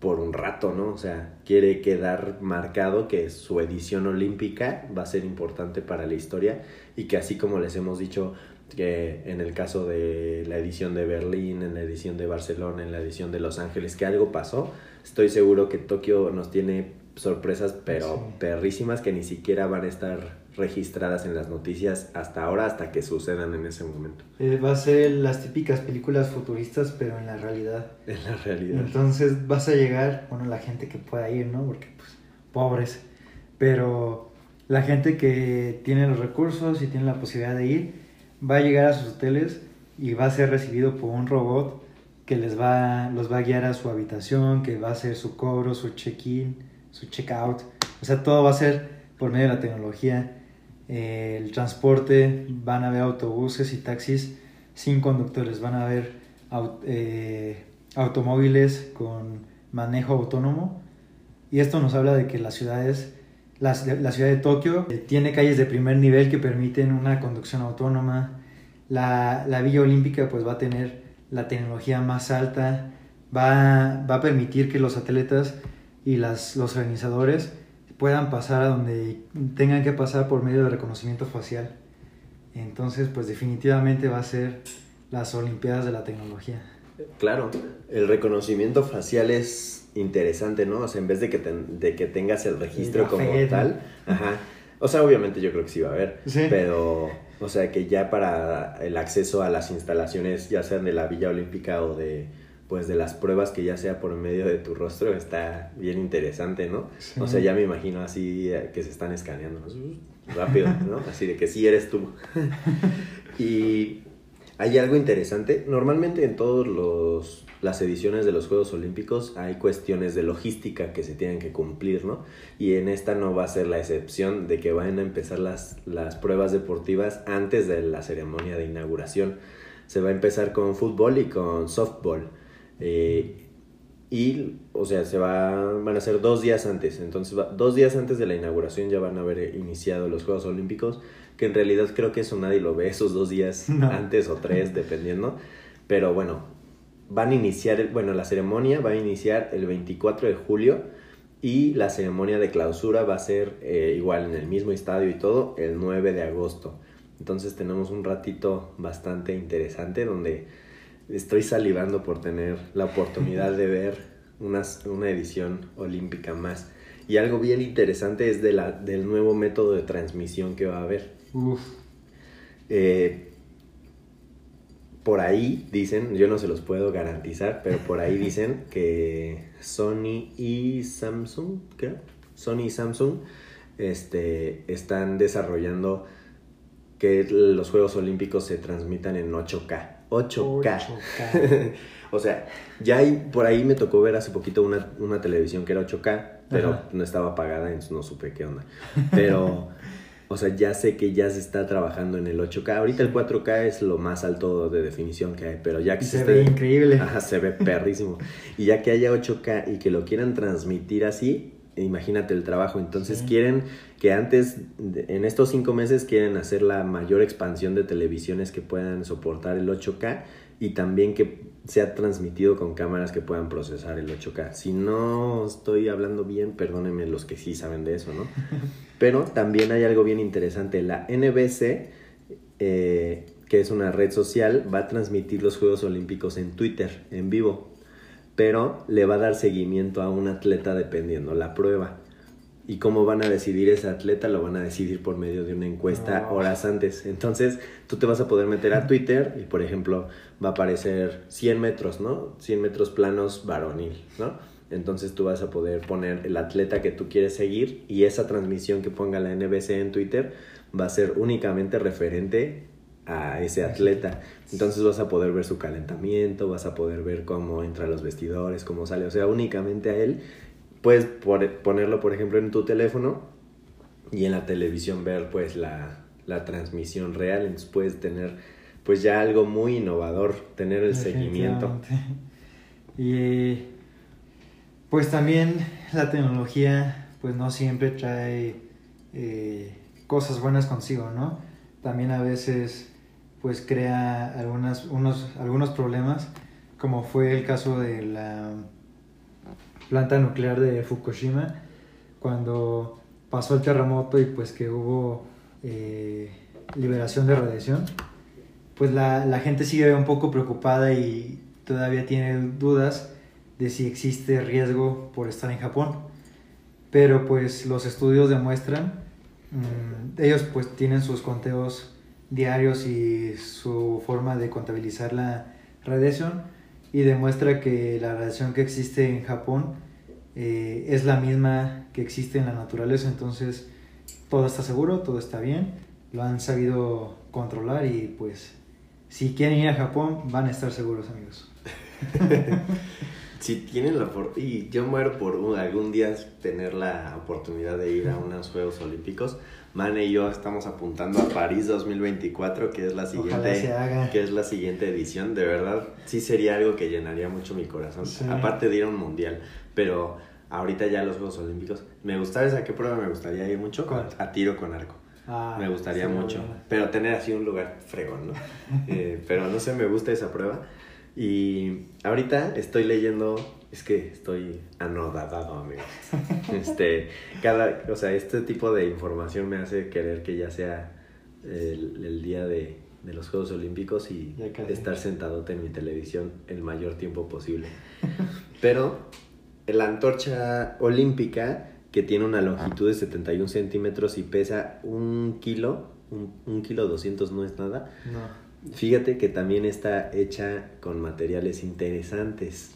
por un rato, ¿no? O sea, quiere quedar marcado que su edición olímpica va a ser importante para la historia y que así como les hemos dicho que en el caso de la edición de Berlín, en la edición de Barcelona, en la edición de Los Ángeles, que algo pasó, estoy seguro que Tokio nos tiene sorpresas, pero perrísimas que ni siquiera van a estar registradas en las noticias hasta ahora, hasta que sucedan en ese momento. Eh, va a ser las típicas películas futuristas, pero en la realidad. En la realidad. Entonces vas a llegar, bueno, la gente que pueda ir, ¿no? Porque, pues, pobres. Pero la gente que tiene los recursos y tiene la posibilidad de ir, va a llegar a sus hoteles y va a ser recibido por un robot que les va, los va a guiar a su habitación, que va a hacer su cobro, su check-in, su check-out. O sea, todo va a ser por medio de la tecnología el transporte, van a haber autobuses y taxis sin conductores, van a haber eh, automóviles con manejo autónomo. Y esto nos habla de que las ciudades, la, ciudad de Tokio eh, tiene calles de primer nivel que permiten una conducción autónoma. La, la Villa Olímpica pues va a tener la tecnología más alta, va, va a permitir que los atletas y las, los organizadores puedan pasar a donde tengan que pasar por medio de reconocimiento facial. Entonces, pues definitivamente va a ser las Olimpiadas de la tecnología. Claro, el reconocimiento facial es interesante, ¿no? O sea, en vez de que, de que tengas el registro como tal, ajá. O sea, obviamente yo creo que sí va a haber, pero, o sea, que ya para el acceso a las instalaciones, ya sean de la Villa Olímpica o de pues de las pruebas que ya sea por medio de tu rostro está bien interesante, ¿no? O sea, ya me imagino así eh, que se están escaneando rápido, ¿no? Así de que sí eres tú. [LAUGHS] y hay algo interesante, normalmente en todas las ediciones de los Juegos Olímpicos hay cuestiones de logística que se tienen que cumplir, ¿no? Y en esta no va a ser la excepción de que vayan a empezar las, las pruebas deportivas antes de la ceremonia de inauguración. Se va a empezar con fútbol y con softball eh, y, o sea, se va, van a ser dos días antes. Entonces, dos días antes de la inauguración ya van a haber iniciado los Juegos Olímpicos, que en realidad creo que eso nadie lo ve esos dos días [LAUGHS] antes o tres, dependiendo. Pero bueno, van a iniciar, bueno, la ceremonia va a iniciar el 24 de julio y la ceremonia de clausura va a ser eh, igual en el mismo estadio y todo, el 9 de agosto. Entonces tenemos un ratito bastante interesante donde estoy salivando por tener la oportunidad de ver una, una edición olímpica más. Y algo bien interesante es de la, del nuevo método de transmisión que va a haber. Eh, por ahí dicen, yo no se los puedo garantizar, pero por ahí dicen que Sony y Samsung, creo, Sony y Samsung este, están desarrollando que los Juegos Olímpicos se transmitan en 8K. 8K. [LAUGHS] o sea, ya hay, por ahí me tocó ver hace poquito una, una televisión que era 8K, pero no estaba apagada, entonces no supe qué onda. Pero, o sea, ya sé que ya se está trabajando en el 8K. Ahorita el 4K es lo más alto de definición que hay, pero ya que se, ve increíble. Ajá, se ve perrísimo. Y ya que haya 8K y que lo quieran transmitir así, imagínate el trabajo. Entonces quieren que antes, en estos cinco meses, quieren hacer la mayor expansión de televisiones que puedan soportar el 8K y también que sea transmitido con cámaras que puedan procesar el 8K. Si no estoy hablando bien, perdónenme los que sí saben de eso, ¿no? [LAUGHS] Pero también hay algo bien interesante. La NBC, eh, que es una red social, va a transmitir los Juegos Olímpicos en Twitter, en vivo. Pero le va a dar seguimiento a un atleta dependiendo la prueba. Y cómo van a decidir ese atleta, lo van a decidir por medio de una encuesta horas antes. Entonces, tú te vas a poder meter a Twitter y, por ejemplo, va a aparecer 100 metros, ¿no? 100 metros planos varonil, ¿no? Entonces tú vas a poder poner el atleta que tú quieres seguir y esa transmisión que ponga la NBC en Twitter va a ser únicamente referente a ese atleta. Entonces vas a poder ver su calentamiento, vas a poder ver cómo entra a los vestidores, cómo sale, o sea, únicamente a él. Puedes ponerlo, por ejemplo, en tu teléfono y en la televisión ver pues la, la transmisión real, entonces puedes tener pues ya algo muy innovador, tener el seguimiento. Y pues también la tecnología pues no siempre trae eh, cosas buenas consigo, ¿no? También a veces pues crea algunas, unos, algunos problemas, como fue el caso de la planta nuclear de Fukushima, cuando pasó el terremoto y pues que hubo eh, liberación de radiación pues la, la gente sigue un poco preocupada y todavía tiene dudas de si existe riesgo por estar en Japón. Pero pues los estudios demuestran, mm, ellos pues tienen sus conteos diarios y su forma de contabilizar la radiación y demuestra que la radiación que existe en Japón eh, es la misma que existe en la naturaleza, entonces todo está seguro, todo está bien, lo han sabido controlar y pues si quieren ir a Japón, van a estar seguros, amigos. [LAUGHS] si tienen la oportunidad, y yo muero por algún día tener la oportunidad de ir a unos Juegos Olímpicos. Mane y yo estamos apuntando a París 2024, que es la siguiente, que es la siguiente edición. De verdad, sí sería algo que llenaría mucho mi corazón. Aparte de ir a un mundial, pero ahorita ya los Juegos Olímpicos. Me gustaría, ¿a qué prueba me gustaría ir mucho? A tiro con arco. Ah, me gustaría mucho. Pero tener así un lugar fregón, ¿no? [LAUGHS] Eh, pero no sé, me gusta esa prueba. Y ahorita estoy leyendo, es que estoy anodadado, amigo. Este, cada, o sea, este tipo de información me hace querer que ya sea el, día de, de, los Juegos Olímpicos y estar sentado en mi televisión el mayor tiempo posible. Pero la antorcha olímpica que tiene una longitud de 71 centímetros y pesa un kilo, un, kilo 200 no es nada. No. Fíjate que también está hecha con materiales interesantes.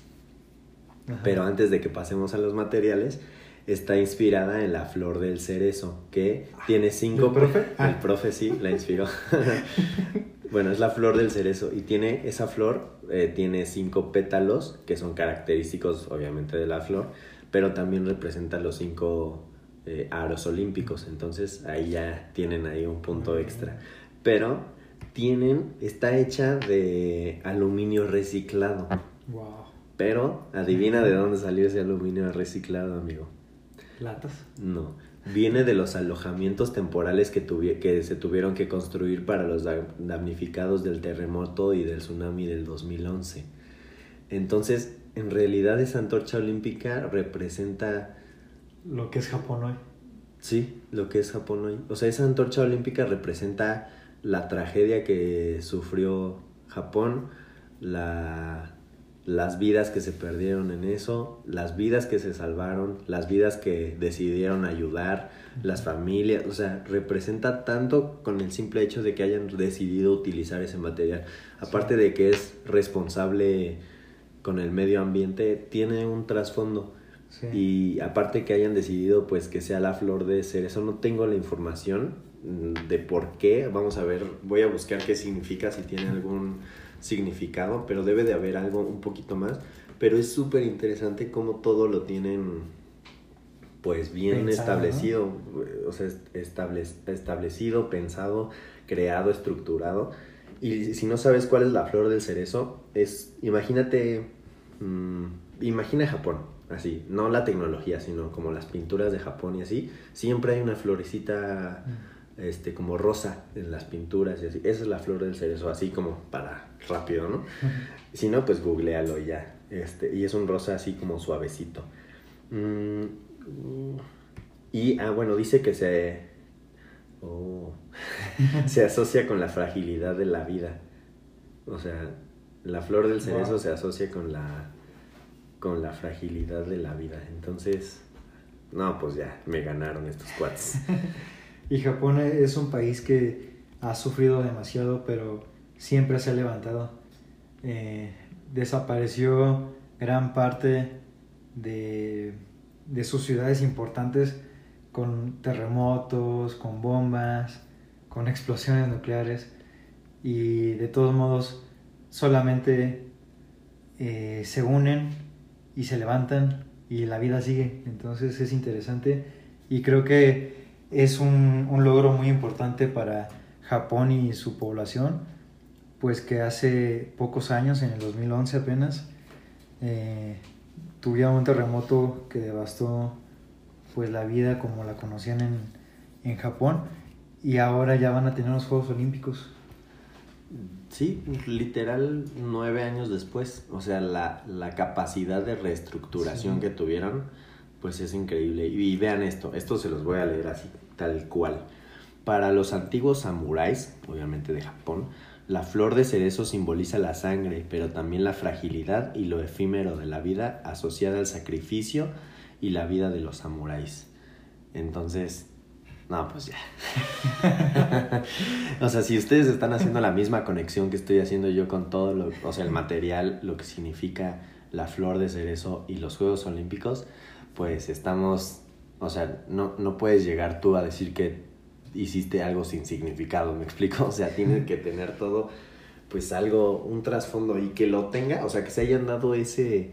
Pero antes de que pasemos a los materiales, está inspirada en la flor del cerezo, que tiene cinco... ¿El profe? El profe sí, la inspiró. [LAUGHS] bueno, es la flor del cerezo y tiene esa flor, eh, tiene cinco pétalos, que son característicos obviamente de la flor, pero también representa los cinco eh, aros olímpicos, entonces ahí ya tienen ahí un punto extra. Pero tienen, está hecha de aluminio reciclado. Wow. Pero adivina de dónde salió ese aluminio reciclado, amigo. ¿Latas? No. Viene de los alojamientos temporales que, que se tuvieron que construir para los damnificados del terremoto y del tsunami del 2011. Entonces, en realidad esa antorcha olímpica representa... Lo que es Japón hoy. Sí, lo que es Japón hoy. O sea, esa antorcha olímpica representa la tragedia que sufrió Japón, la, las vidas que se perdieron en eso, las vidas que se salvaron, las vidas que decidieron ayudar, las familias, o sea, representa tanto con el simple hecho de que hayan decidido utilizar ese material. Aparte de que es responsable con el medio ambiente tiene un trasfondo. Y aparte que hayan decidido pues que sea la flor de cerezo, no tengo la información mm, de por qué. Vamos a ver, voy a buscar qué significa, si tiene algún significado, pero debe de haber algo un poquito más. Pero es súper interesante cómo todo lo tienen pues bien establecido, o sea, establecido, pensado, creado, estructurado. Y si no sabes cuál es la flor del cerezo, es, imagínate, mm, imagina Japón, así, no la tecnología, sino como las pinturas de Japón y así, siempre hay una florecita este, como rosa en las pinturas y así. Esa es la flor del cerezo, así como para rápido, ¿no? Si no, pues googlealo ya. Este, y es un rosa así como suavecito. Mm, y, ah, bueno, dice que se, oh, [LAUGHS] se asocia con la fragilidad de la vida. O sea, la flor del cerezo se asocia con la, con la fragilidad de la vida. Entonces, no, pues ya, me ganaron estos cuates. [LAUGHS] Y Japón es un país que ha sufrido demasiado, pero siempre se ha levantado. Eh, desapareció gran parte de, de sus ciudades importantes con terremotos, con bombas, con explosiones nucleares y de todos modos solamente eh, se unen y se levantan y la vida sigue. Entonces es interesante y creo que es un, logro muy importante para Japón y su población, pues que hace pocos años, en el 2011 apenas, eh, tuvieron un terremoto que devastó pues la vida como la conocían en, en Japón y ahora ya van a tener los Juegos Olímpicos. Sí, literal nueve años después. O sea, la, capacidad de reestructuración que tuvieron, pues es increíble. Y, vean esto, esto se los voy a leer así, tal cual. Para los antiguos samuráis, obviamente de Japón, la flor de cerezo simboliza la sangre, pero también la fragilidad y lo efímero de la vida asociada al sacrificio y la vida de los samuráis. Entonces, no, pues ya. [LAUGHS] o sea, si ustedes están haciendo la misma conexión que estoy haciendo yo con todo lo, o sea, el material, lo que significa la flor de cerezo y los Juegos Olímpicos, pues estamos, o sea, no, no puedes llegar tú a decir que hiciste algo sin significado, ¿me explico? [LAUGHS] O sea, tiene que tener todo, pues algo, un trasfondo y que lo tenga, o sea, que se hayan dado ese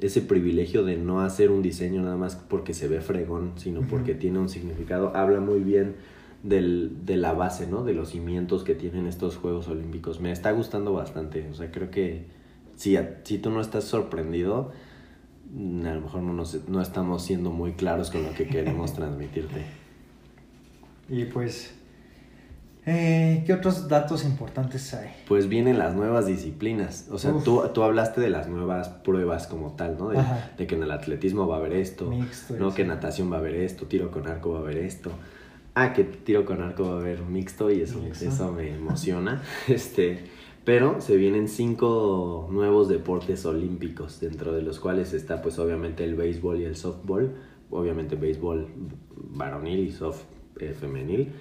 ese privilegio de no hacer un diseño nada más porque se ve fregón, sino porque tiene un significado, habla muy bien del, de la base, ¿no? De los cimientos que tienen estos Juegos Olímpicos. Me está gustando bastante, o sea, creo que si, si tú no estás sorprendido, mm, a lo mejor no, no estamos siendo muy claros con lo que queremos [LAUGHS] transmitirte. Y pues eh, ¿Qué otros datos importantes hay? Pues vienen las nuevas disciplinas. O sea, tú, tú, hablaste de las nuevas pruebas como tal, ¿no? De, que en el atletismo va a haber esto, ¿no? Que natación va a haber esto, tiro con arco va a haber esto. Ah, que tiro con arco va a haber mixto y eso, eso me emociona. [LAUGHS] este, pero se vienen cinco nuevos deportes olímpicos, dentro de los cuales está pues obviamente el béisbol y el softball. Obviamente béisbol varonil y soft eh, femenil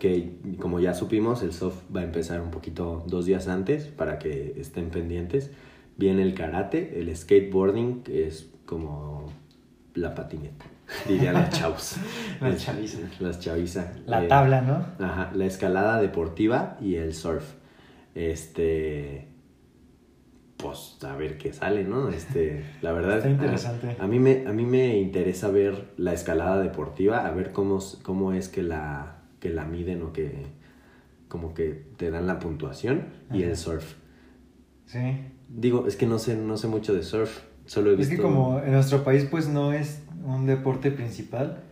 que como ya supimos, el soft va a empezar un poquito dos días antes para que estén pendientes. Viene el karate, el skateboarding, que es como la patineta, [LAUGHS] dirían los chavos. las [LAUGHS] chaviza. Las chaviza. La tabla, ¿no? Ajá, la escalada deportiva y el surf. Este, pues a ver qué sale, ¿no? Este, la verdad. Está interesante. A, mí me, a mí me interesa ver la escalada deportiva, a ver cómo, cómo es que la que la miden o que como que te dan la puntuación y el surf. Sí. Digo, es que no sé, no sé mucho de surf. Solo he visto... Es que como en nuestro país pues no es un deporte principal,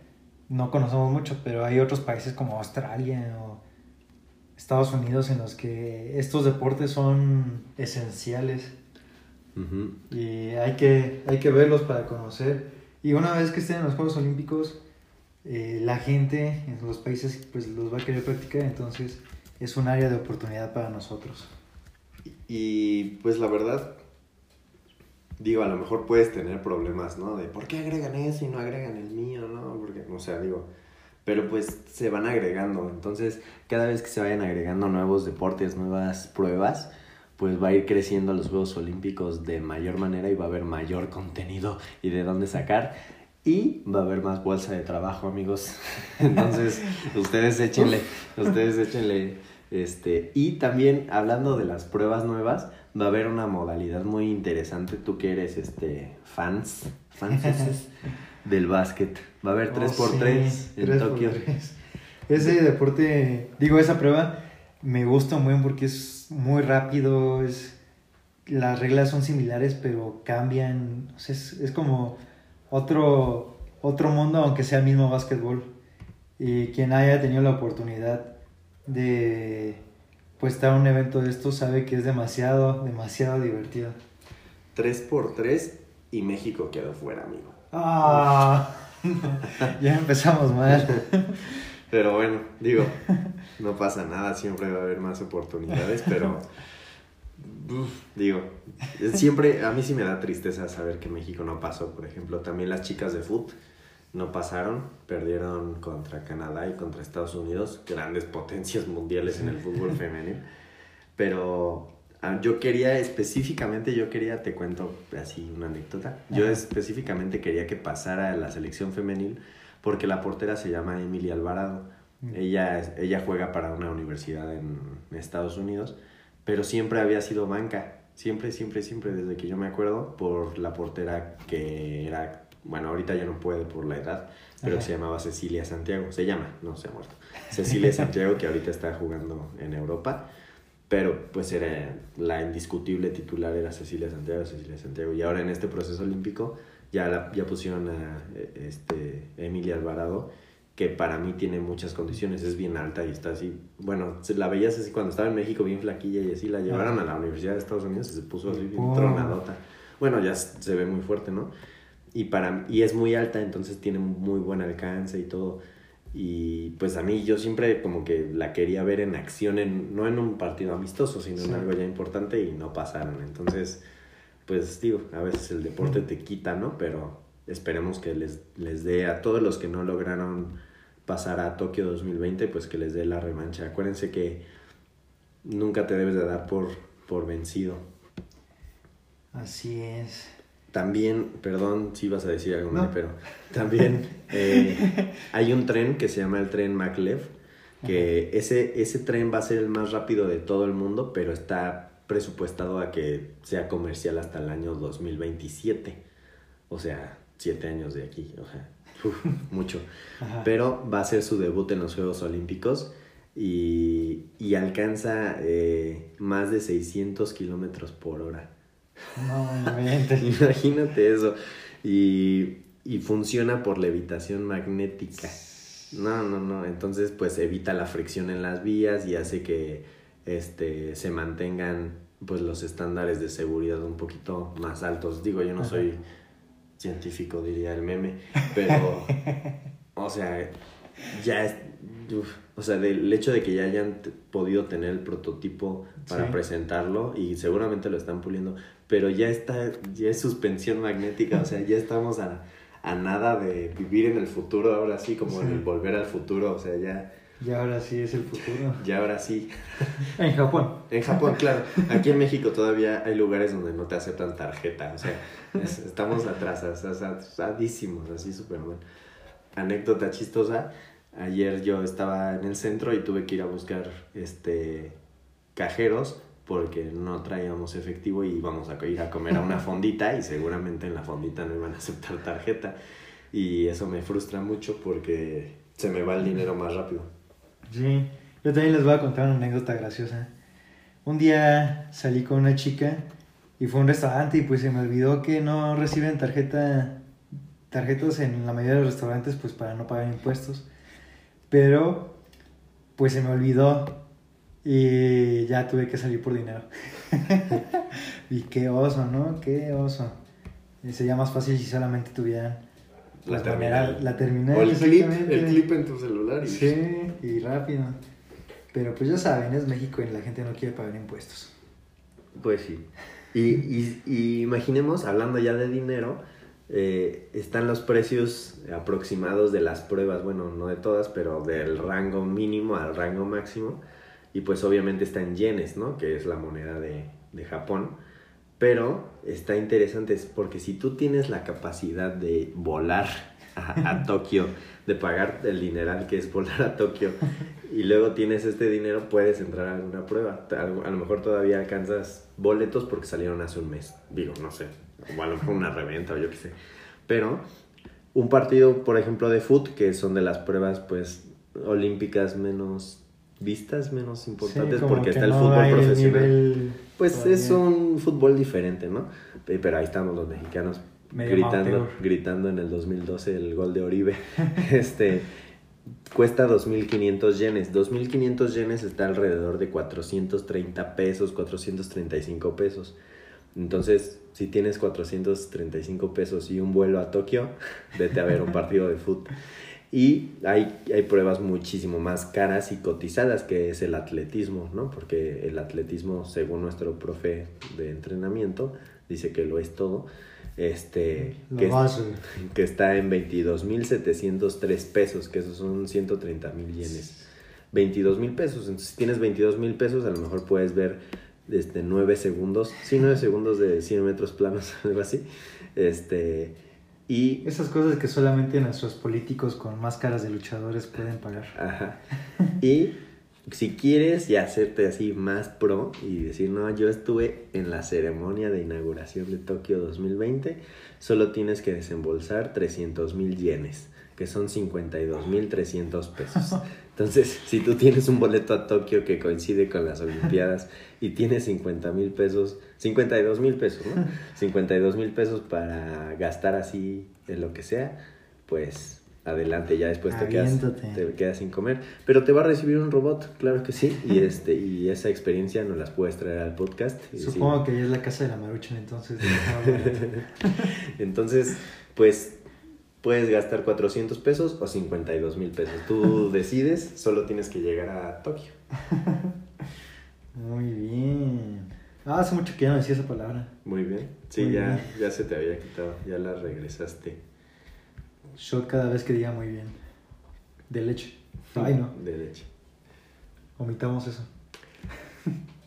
no conocemos mucho, pero hay otros países como Australia o Estados Unidos en los que estos deportes son esenciales. Y hay que, hay que verlos para conocer. Y una vez que estén en los Juegos Olímpicos, eh, la gente en los países pues los va a querer practicar, entonces es un área de oportunidad para nosotros. Y pues la verdad, digo, a lo mejor puedes tener problemas, ¿no? De por qué agregan eso y no agregan el mío, ¿no? Porque, o sea, digo, pero pues se van agregando, entonces cada vez que se vayan agregando nuevos deportes, nuevas pruebas, pues va a ir creciendo los Juegos Olímpicos de mayor manera y va a haber mayor contenido y de dónde sacar. Y va a haber más bolsa de trabajo, amigos. [LAUGHS] Entonces, ustedes échenle, ustedes échenle, este, y también hablando de las pruebas nuevas, va a haber una modalidad muy interesante, tú que eres, este, fans, fans [LAUGHS] del básquet, va a haber 3x3 en Tokio. Ese deporte, digo, esa prueba me gusta muy bien porque es muy rápido, es las reglas son similares, pero cambian. O sea, es, es como otro, otro mundo, aunque sea el mismo básquetbol. Y quien haya tenido la oportunidad de pues estar en un evento de estos sabe que es demasiado, demasiado divertido. 3 por 3 y México quedó fuera, amigo. Ah, [LAUGHS] ya empezamos mal. [LAUGHS] Pero bueno, digo, [LAUGHS] no pasa nada, siempre va a haber más oportunidades, pero uf, digo, siempre a mí sí me da tristeza saber que México no pasó, por ejemplo, también las chicas de fútbol no pasaron, perdieron contra Canadá y contra Estados Unidos, grandes potencias mundiales en el fútbol femenil, pero ah, yo quería específicamente, yo quería, te cuento así una anécdota, yo específicamente quería que pasara la selección femenil porque la portera se llama Emily Alvarado. Mm. Ella, ella juega para una universidad en Estados Unidos, pero siempre había sido banca. Siempre, siempre, siempre, desde que yo me acuerdo, por la portera que era, bueno, ahorita ya no puede por la edad, pero Ajá. se llamaba Cecilia Santiago. Se llama, no se ha muerto. Cecilia Santiago, que ahorita está jugando en Europa, pero pues era la indiscutible titular, era Cecilia Santiago, Cecilia Santiago. Y ahora en este proceso olímpico ya, la, ya pusieron a eh, este, Emilia Alvarado, que para mí tiene muchas condiciones, es bien alta y está así, bueno, la veías así cuando estaba en México bien flaquilla y así la llevaron a la Universidad de Estados Unidos y se puso así bien Oh. tronadota. Bueno, ya se ve muy fuerte, ¿no? Y, para, y es muy alta, entonces tiene muy buen alcance y todo. Y pues a mí yo siempre como que la quería ver en acción, en, no en un partido amistoso, sino Sí. en algo ya importante y no pasaron. Entonces, pues digo, a veces el deporte te quita, ¿no? Pero esperemos que les, les dé a todos los que no lograron pasar a Tokio 2020, pues que les dé la revancha. Acuérdense que nunca te debes de dar por, por vencido. Así es. También, perdón si vas a decir algo, No. Pero también eh, [LAUGHS] hay un tren que se llama el tren Maglev, que ese, ese tren va a ser el más rápido de todo el mundo, pero está presupuestado a que sea comercial hasta el año 2027. O sea, siete años de aquí, o sea, [LAUGHS] uf, mucho. Ajá. Pero va a ser su debut en los Juegos Olímpicos y, y alcanza eh, más de 600 kilómetros por hora. No. [LAUGHS] Imagínate eso. Y, y funciona por levitación magnética. No, no, no. Entonces, pues evita la fricción en las vías y hace que este, se mantengan pues los estándares de seguridad un poquito más altos. Digo, yo no soy científico, diría el meme, pero, [LAUGHS] o sea, ya es, uf, o sea, del hecho de que ya hayan podido tener el prototipo para Sí. presentarlo y seguramente lo están puliendo, pero ya está, ya es suspensión magnética, o sea, ya estamos a, a nada de vivir en el futuro ahora sí, como en el volver al futuro, o sea, ya, Y ahora sí es el futuro. [LAUGHS] ya ahora sí. [LAUGHS] En Japón. En Japón, claro. Aquí en México todavía hay lugares donde no te aceptan tarjeta. O sea, es- estamos atrás, atrasadísimos, así súper mal. Anécdota chistosa. Ayer yo estaba en el centro y tuve que ir a buscar este cajeros porque no traíamos efectivo y íbamos a ir a comer a una [LAUGHS] fondita y seguramente en la fondita no iban a aceptar tarjeta. Y eso me frustra mucho porque se me va el dinero más rápido. Sí, yo también les voy a contar una anécdota graciosa. Un día salí con una chica y fue a un restaurante y pues se me olvidó que no reciben tarjeta tarjetas en la mayoría de los restaurantes pues para no pagar impuestos. Pero pues se me olvidó y ya tuve que salir por dinero. [LAUGHS] y qué oso, ¿no? Qué oso. Sería más fácil si solamente tuvieran La pues, terminal. la terminal. O el clip, el clip en tu celular. Y Sí, y rápido. Pero pues ya saben, es México y la gente no quiere pagar impuestos. Pues sí. Y, y- y imaginemos, hablando ya de dinero, eh, están los precios aproximados de las pruebas, bueno, no de todas, pero del rango mínimo al rango máximo. Y pues obviamente está en yenes, ¿no? Que es la moneda de, de Japón. Pero está interesante es porque si tú tienes la capacidad de volar a, a [LAUGHS] Tokio, de pagar el dineral que es volar a Tokio, y luego tienes este dinero, puedes entrar a alguna prueba. A lo, mejor todavía alcanzas boletos porque salieron hace un mes. Digo, no sé. O a lo mejor una reventa o yo qué sé. Pero un partido, por ejemplo, de foot, que son de las pruebas pues olímpicas menos vistas, menos importantes, porque que está el fútbol el profesional. nivel Pues todavía. es un fútbol diferente, ¿no? Pe- Pero ahí estamos los mexicanos Medio gritando, amateur. gritando en el 2012 el gol de Oribe. [LAUGHS] este cuesta 2.500 yenes. 2.500 yenes está alrededor de 430 pesos, 435 pesos. Entonces, si tienes 435 pesos y un vuelo a Tokio, vete a ver un partido de fútbol. Y hay, hay pruebas muchísimo más caras y cotizadas que es el atletismo, ¿no? Porque el atletismo, según nuestro profe de entrenamiento, dice que lo es todo. Este, que, [LAUGHS] que está en 22.703 pesos, que esos son 130 mil yenes. 22 mil pesos. Entonces, si tienes 22 mil pesos, a lo mejor puedes ver este, 9 segundos, sí, 9 segundos de 100 metros planos, [LAUGHS] algo así. Este, y Esas cosas que solamente nuestros políticos con máscaras de luchadores pueden pagar. Ajá. Y si quieres ya hacerte así más pro y decir, no, yo estuve en la ceremonia de inauguración de Tokio 2020, solo tienes que desembolsar 300 mil yenes, que son 52 mil 300 pesos. [LAUGHS] Entonces, si tú tienes un boleto a Tokio que coincide con las Olimpiadas y tienes 50 mil pesos, 52 mil pesos, ¿no? [LAUGHS] 52 mil pesos para gastar así en lo que sea, pues adelante, ya después te quedas, te quedas sin comer. Pero te va a recibir un robot, claro que sí, y, [LAUGHS] este, y esa experiencia nos las puedes traer al podcast. Supongo que ya es la casa de la Maruchan, entonces. [LAUGHS] Entonces, pues puedes gastar 400 pesos o 52 mil pesos. Tú [LAUGHS] decides, solo tienes que llegar a Tokio. [LAUGHS] Muy bien. Ah, hace mucho que ya no decía esa palabra. Muy bien. Sí, Muy ya, bien. ya se te había quitado, ya la regresaste. Shot cada vez que diga muy bien. De leche. [LAUGHS] Ay, no. De leche. Omitamos eso.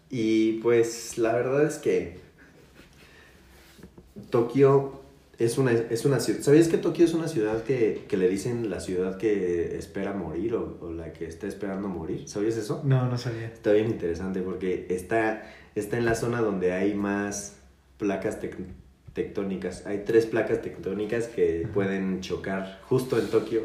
Y pues la verdad es que Tokio es una, es una ciudad. ¿Sabías que Tokio es una ciudad que, que le dicen la ciudad que espera morir o, o la que está esperando morir? ¿Sabías eso? No, no sabía. Está bien interesante porque está, está en la zona donde hay más placas tec- tectónicas. Hay tres placas tectónicas que pueden chocar justo en Tokio.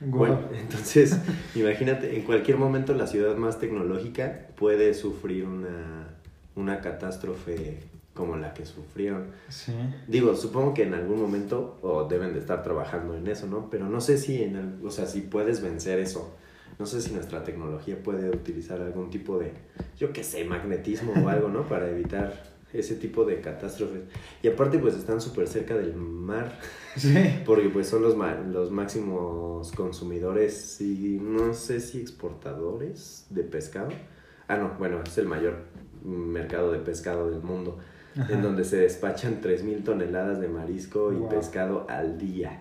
Bueno, entonces, [LAUGHS] imagínate, en cualquier momento la ciudad más tecnológica puede sufrir una, una catástrofe como la que sufrieron. Sí. Digo, supongo que en algún momento, o deben de estar trabajando en eso, ¿no? Pero no sé si, en el- o sea, si puedes vencer eso. No sé si nuestra tecnología puede utilizar algún tipo de, yo qué sé, magnetismo o algo, ¿no? Para evitar ese tipo de catástrofes. Y aparte, pues están súper cerca del mar, Sí. porque pues son los, los máximos consumidores y no sé si exportadores de pescado. Ah, no, bueno, es el mayor mercado de pescado del mundo Ajá. en donde se despachan 3.000 toneladas de marisco y Wow. pescado al día.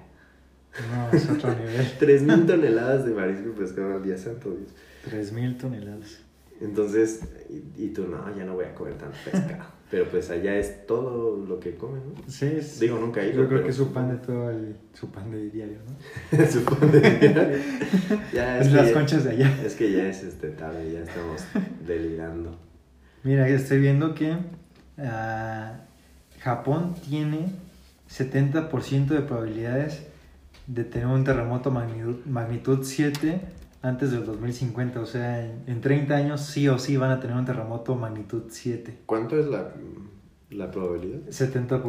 No, es otro nivel. [LAUGHS] 3.000 toneladas de marisco y pescado al día, santo Dios. 3.000 toneladas. Entonces, y, y tú, no, ya no voy a comer tanto pescado. [LAUGHS] Pero pues allá es todo lo que comen, ¿no? Sí, es- Digo, nunca he ido, Yo creo pero que es su pan de todo el. Su pan de diario, ¿no? [LAUGHS] Supongo que- ya, Es que las ya- conchas de allá. Es que ya es este tarde, ya estamos delirando. Mira, estoy viendo que ah, Japón tiene 70% de probabilidades de tener un terremoto magnitud, magnitud 7 antes del 2050. O sea, en, en 30 años sí o sí van a tener un terremoto magnitud 7. ¿Cuánto es la, la probabilidad? 70%.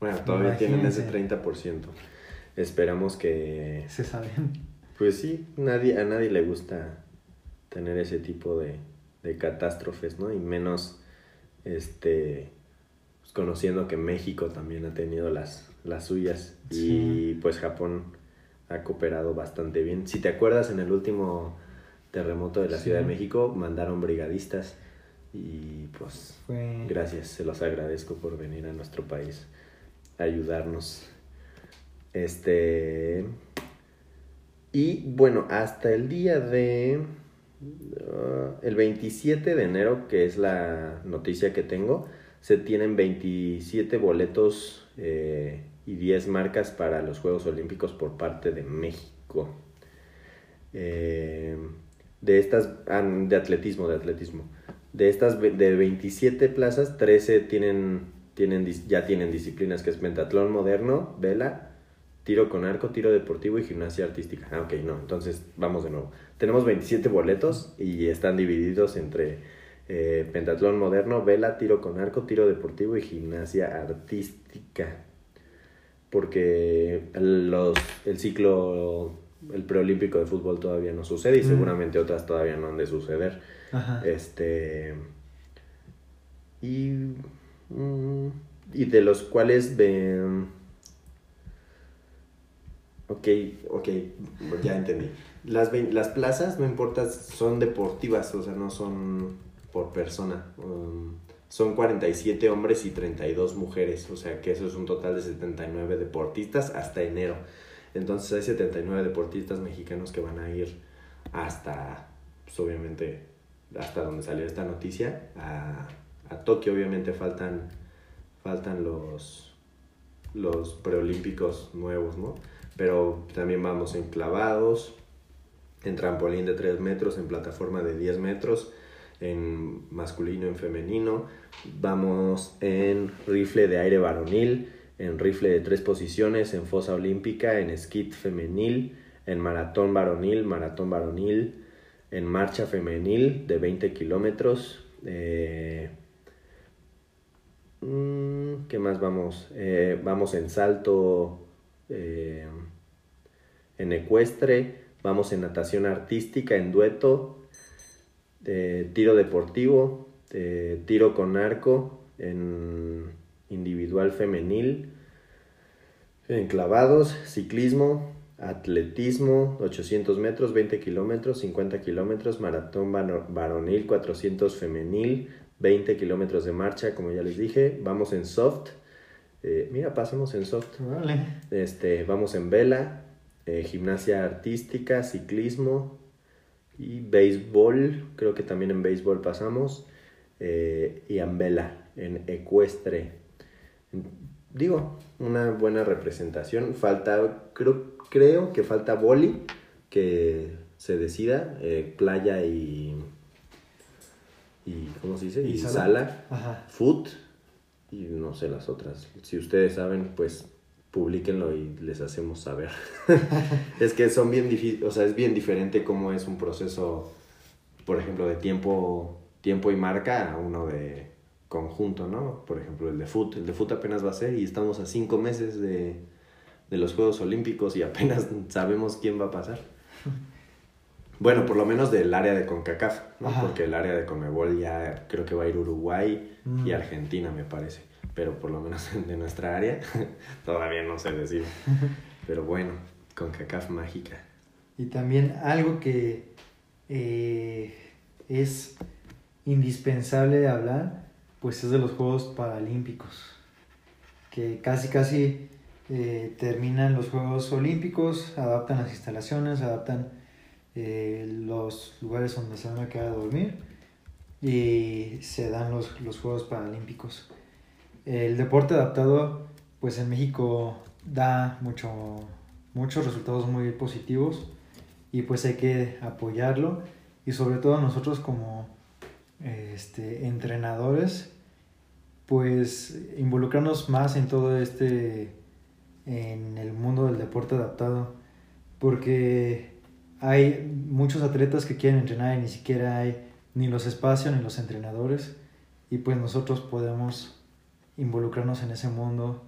Bueno, todavía tienen ese Imagínense. 30%. Esperamos que Se saben. Pues sí, nadie, a nadie le gusta tener ese tipo de, de catástrofes, ¿no? Y menos, este, pues, conociendo que México también ha tenido las, las suyas y pues Japón ha cooperado bastante bien. Si te acuerdas, en el último terremoto de la Sí. Ciudad de México mandaron brigadistas y pues Fue... Gracias, se los agradezco por venir a nuestro país a ayudarnos. Este. Y bueno, hasta el día de. Ah, el 27 de enero, que es la noticia que tengo, se tienen 27 boletos eh, y 10 marcas para los Juegos Olímpicos por parte de México. Eh, de estas, ah, de atletismo, de atletismo. De estas de 27 plazas, 13 tienen, tienen, ya tienen disciplinas que es pentatlón moderno, vela tiro con arco, tiro deportivo y gimnasia artística. Ah, ok, no, entonces vamos de nuevo. Tenemos 27 boletos y están divididos entre eh, pentatlón moderno, vela, tiro con arco, tiro deportivo y gimnasia artística. Porque el, los, el ciclo, el preolímpico de fútbol todavía no sucede y Mm. seguramente otras todavía no han de suceder. Ajá. Este. Y. mm, y de los cuales de. Ok, ok, ya entendí. Las, las plazas, no importa, son deportivas, o sea, no son por persona. Um, son 47 hombres y 32 mujeres, o sea que eso es un total de 79 deportistas hasta enero. Entonces hay 79 deportistas mexicanos que van a ir hasta, pues obviamente, hasta donde salió esta noticia, a, a Tokio obviamente faltan, faltan los, los preolímpicos nuevos, ¿no? Pero también vamos en clavados, en trampolín de 3 metros, en plataforma de 10 metros, en masculino, en femenino, vamos en rifle de aire varonil, en rifle de tres posiciones, en fosa olímpica, en skit femenil, en maratón varonil, maratón varonil, en marcha femenil de 20 kilómetros. eh, mm, ¿Qué más vamos? Eh, vamos en salto, eh, en ecuestre, vamos en natación artística, en dueto, eh, tiro deportivo, eh, tiro con arco, en individual femenil, en clavados, ciclismo, atletismo, 800 metros, 20 kilómetros, 50 kilómetros, maratón varonil, 400 femenil, 20 kilómetros de marcha, como ya les dije, vamos en soft, eh, mira, pasamos en soft, este, vamos en vela, eh, gimnasia artística, ciclismo y béisbol. Creo que también en béisbol pasamos. eh, y en vela, en ecuestre. Digo, una buena representación. Falta, creo, creo que falta boli, que se decida, eh, playa y, y, ¿cómo se dice? Y Y, sala. sala foot y no sé las otras. Si ustedes saben, pues publíquenlo y les hacemos saber. [LAUGHS] es que son bien difíciles, o sea, es bien diferente cómo es un proceso, por ejemplo, de tiempo, tiempo y marca a uno de conjunto, ¿no? Por ejemplo, el de foot. El de foot apenas va a ser y estamos a cinco meses de, de los Juegos Olímpicos y apenas [LAUGHS] sabemos quién va a pasar. [LAUGHS] Bueno, por lo menos del área de CONCACAF, ¿no? Ajá. Porque el área de CONMEBOL ya creo que va a ir Uruguay Mm. y Argentina, me parece. Pero por lo menos [LAUGHS] de nuestra área [LAUGHS] todavía no sé decir. [LAUGHS] Pero bueno, CONCACAF mágica. Y también algo que eh, es indispensable hablar, pues es de los Juegos Paralímpicos, que casi casi eh, terminan los Juegos Olímpicos, adaptan las instalaciones, adaptan eh, los lugares donde se van a quedar a dormir y se dan los, los Juegos Paralímpicos. El deporte adaptado, pues en México da mucho, muchos resultados muy positivos y pues hay que apoyarlo. Y sobre todo nosotros como este, entrenadores pues involucrarnos más en todo este en el mundo del deporte adaptado. Porque hay muchos atletas que quieren entrenar y ni siquiera hay ni los espacios ni los entrenadores. Y pues nosotros podemos involucrarnos en ese mundo.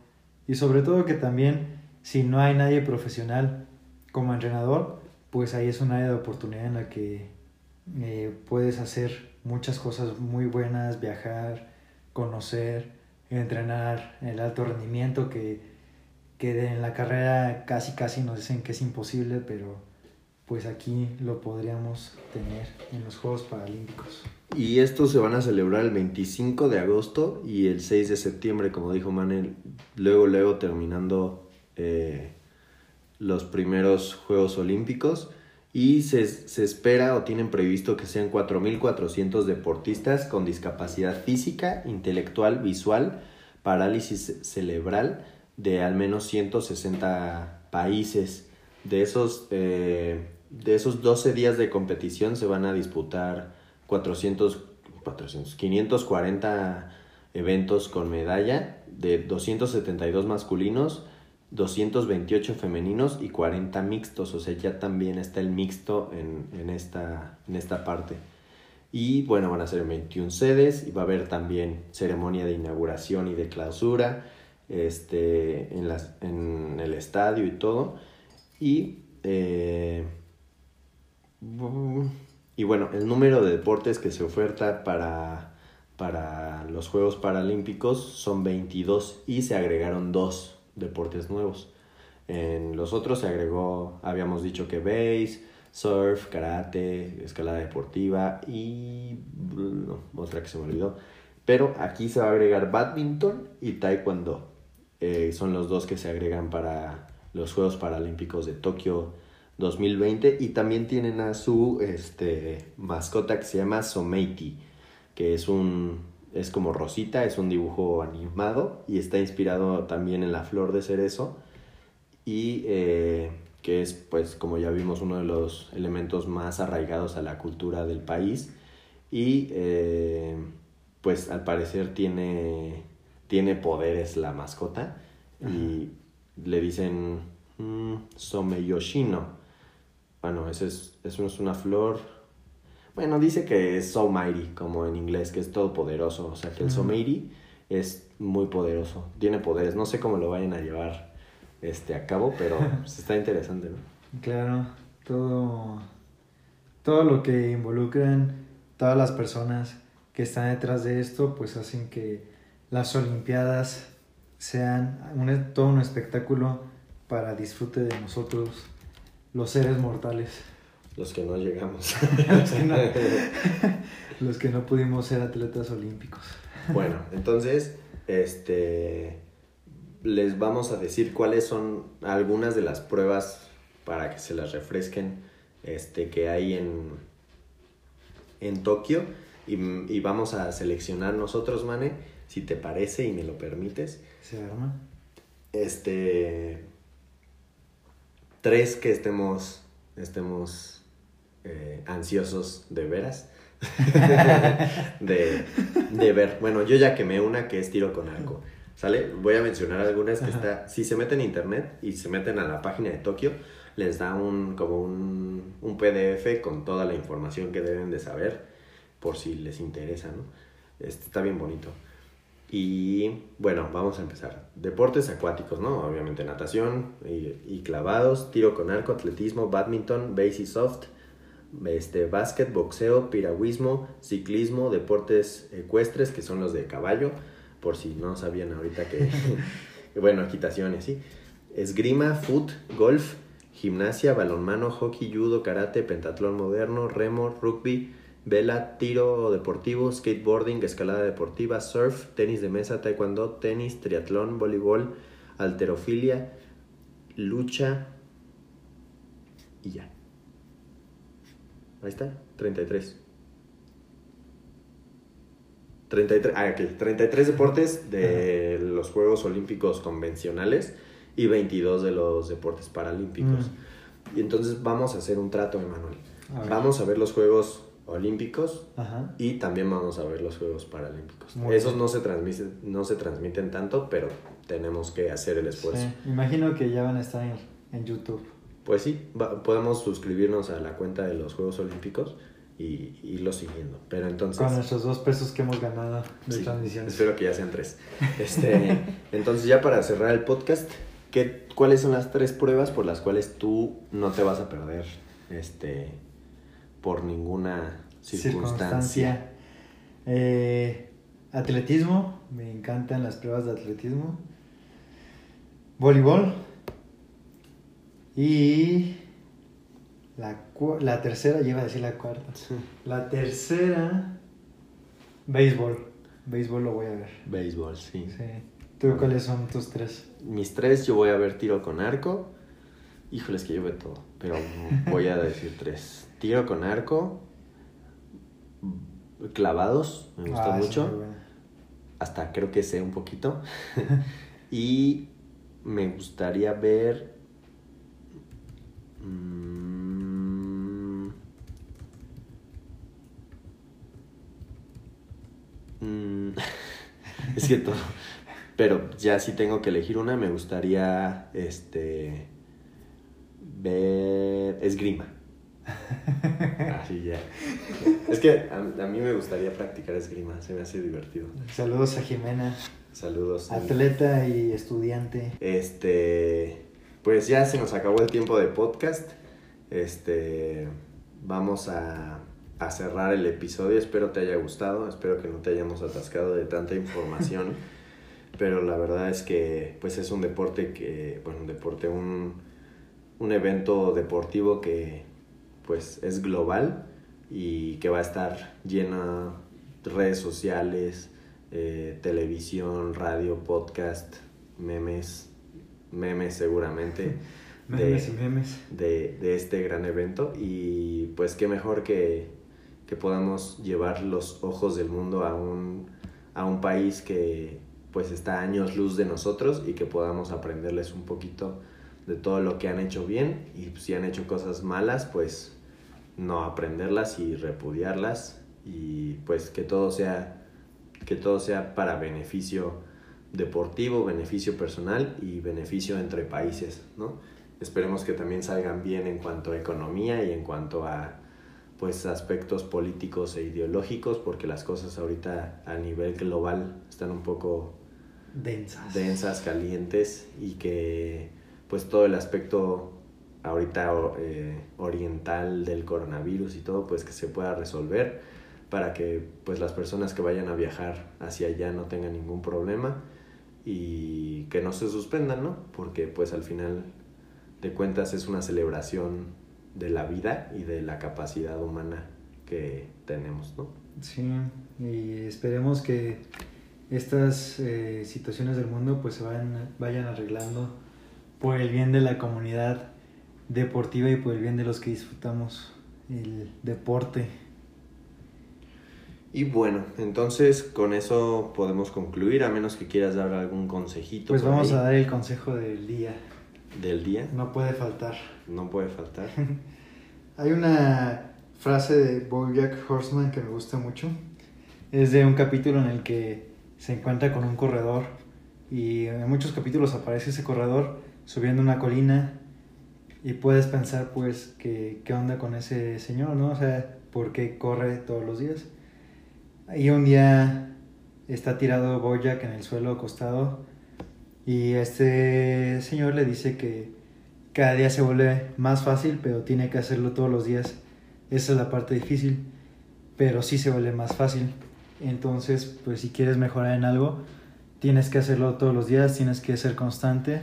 Y sobre todo que también si no hay nadie profesional como entrenador pues ahí es un área de oportunidad en la que eh, puedes hacer muchas cosas muy buenas, viajar, conocer, entrenar el alto rendimiento que, que en la carrera casi casi nos dicen que es imposible, pero pues aquí lo podríamos tener en los Juegos Paralímpicos. Y estos se van a celebrar el 25 de agosto y el 6 de septiembre, como dijo Manel, luego, luego terminando eh, los primeros Juegos Olímpicos. Y se, se espera o tienen previsto que sean 4.400 deportistas con discapacidad física, intelectual, visual, parálisis cerebral de al menos 160 países. De esos, eh, de esos 12 días de competición se van a disputar 400, 400, 540 eventos con medalla de 272 masculinos 228 femeninos y 40 mixtos, o sea, ya también está el mixto en, en, esta, en esta parte. Y bueno, van a ser 21 sedes y va a haber también ceremonia de inauguración y de clausura este, en, las, en el estadio y todo. Y, eh, y bueno, el número de deportes que se oferta para, para los Juegos Paralímpicos son 22 y se agregaron dos deportes nuevos. En los otros se agregó, habíamos dicho que base, surf, karate, escalada deportiva y otra que se me olvidó. Pero aquí se va a agregar badminton y taekwondo. Eh, son los dos que se agregan para los Juegos Paralímpicos de Tokio 2020 y también tienen a su este, mascota que se llama Someiti, que es un es como Rosita, es un dibujo animado y está inspirado también en la flor de cerezo y eh, que es, pues, como ya vimos, uno de los elementos más arraigados a la cultura del país. Y, eh, pues, al parecer tiene, tiene poderes la mascota. Y le dicen mm, Someyoshino. Bueno, eso es, eso es una flor. Bueno, dice que es So Mighty, como en inglés, que es todopoderoso. O sea, que el Someiri es muy poderoso. Tiene poderes. No sé cómo lo vayan a llevar este, a cabo, pero [LAUGHS] pues, está interesante, ¿no? Claro, todo, todo lo que involucran todas las personas que están detrás de esto, pues hacen que las Olimpiadas sean un, todo un espectáculo para disfrute de nosotros, los seres mortales. Los que no llegamos. [LAUGHS] los, que no, [LAUGHS] los que no pudimos ser atletas olímpicos. Bueno, entonces, este les vamos a decir cuáles son algunas de las pruebas para que se las refresquen este, que hay en, en Tokio y, vamos a seleccionar nosotros, Mane, si te parece y me lo permites. Se arma. Este. Tres que estemos, estemos eh, ansiosos de veras. [LAUGHS] de, de ver. Bueno, yo ya quemé una que es tiro con arco. ¿Sale? Voy a mencionar algunas que está. Si se meten en internet y se meten a la página de Tokio, les da un como un, un PDF con toda la información que deben de saber por si les interesa, ¿no? Este, está bien bonito. Y bueno, vamos a empezar. Deportes acuáticos, ¿no? Obviamente natación y, y clavados, tiro con arco, atletismo, badminton, base y soft, este, básquet, boxeo, piragüismo, ciclismo, deportes ecuestres, que son los de caballo, por si no sabían ahorita que, [LAUGHS] [LAUGHS] bueno, equitación sí. Esgrima, foot, golf, gimnasia, balonmano, hockey, judo, karate, pentatlón moderno, remo, rugby, vela, tiro deportivo, skateboarding, escalada deportiva, surf, tenis de mesa, taekwondo, tenis, triatlón, voleibol, alterofilia, lucha y ya. Ahí está, 33. 33, ah, 33 deportes de los Juegos Olímpicos convencionales y 22 de los deportes paralímpicos. Y entonces vamos a hacer un trato, Emanuel. Vamos a ver los Juegos Olímpicos y también vamos a ver los Juegos Paralímpicos. Esos no se, transmiten, no se transmiten tanto, pero tenemos que hacer el esfuerzo. Imagino que ya van a estar en, YouTube. Pues sí, podemos suscribirnos a la cuenta de los Juegos Olímpicos y irlo siguiendo. Pero entonces... Con nuestros dos pesos que hemos ganado de transmisión. Espero que ya sean tres. [LAUGHS] Este, entonces ya para cerrar el podcast, ¿qué, ¿cuáles son las tres pruebas por las cuales tú no te vas a perder este, por ninguna circunstancia? Eh, atletismo, me encantan las pruebas de atletismo. Voleibol. Y la, la tercera, lleva a decir la cuarta. La tercera, béisbol. Béisbol lo voy a ver. Béisbol, sí. sí. ¿Tú cuáles son tus tres? Mis tres, yo voy a ver tiro con arco. Híjoles que yo veo todo, pero voy a decir tres. Tiro con arco, clavados, me gusta ah, mucho. Hasta creo que sé un poquito. [LAUGHS] y me gustaría ver... Mm, Mm, [LAUGHS] es que todo. Pero ya si tengo que elegir una, me gustaría este ver esgrima. [LAUGHS] Así ya. Es que a, a mí me gustaría practicar esgrima, se me hace divertido. Saludos a Jimena, Saludos. atleta y estudiante. Este, pues ya se nos acabó el tiempo de podcast. Este, vamos a, a cerrar el episodio. Espero te haya gustado. Espero que no te hayamos atascado de tanta información. [LAUGHS] Pero la verdad es que, pues es un deporte que, bueno, un deporte, un, un evento deportivo que, pues, es global y que va a estar llena de redes sociales, eh, televisión, radio, podcast, memes, memes seguramente. [LAUGHS] Memes de- y memes. de, de este gran evento y pues qué mejor que, que podamos llevar los ojos del mundo a un, a un país que pues está a años luz de nosotros y que podamos aprenderles un poquito de todo lo que han hecho bien y pues, si han hecho cosas malas pues no aprenderlas y repudiarlas y pues que todo sea que todo sea para beneficio deportivo, beneficio personal y beneficio entre países, ¿no? Esperemos que también salgan bien en cuanto a economía y en cuanto a pues aspectos políticos e ideológicos porque las cosas ahorita a nivel global están un poco Densas. densas, calientes y que pues todo el aspecto ahorita eh, oriental del coronavirus y todo pues que se pueda resolver para que pues las personas que vayan a viajar hacia allá no tengan ningún problema y que no se suspendan, ¿no? Porque pues al final de cuentas es una celebración de la vida y de la capacidad humana que tenemos, ¿no? Sí, y esperemos que estas eh, situaciones del mundo pues se vayan, vayan arreglando por el bien de la comunidad deportiva y por el bien de los que disfrutamos el deporte. Y bueno, entonces con eso podemos concluir, a menos que quieras dar algún consejito Pues vamos ahí a dar el consejo del día. del día. No puede faltar. No puede faltar. [LAUGHS] Hay una frase de Bojack Horseman que me gusta mucho. Es de un capítulo en el que se encuentra con un corredor y en muchos capítulos aparece ese corredor subiendo una colina y puedes pensar pues que qué onda con ese señor, ¿no? O sea, ¿por qué corre todos los días? Y un día está tirado Bojack en el suelo acostado y este señor le dice que cada día se vuelve más fácil, pero tiene que hacerlo todos los días. Esa es la parte difícil, pero sí se vuelve más fácil. Entonces, pues si quieres mejorar en algo, tienes que hacerlo todos los días, tienes que ser constante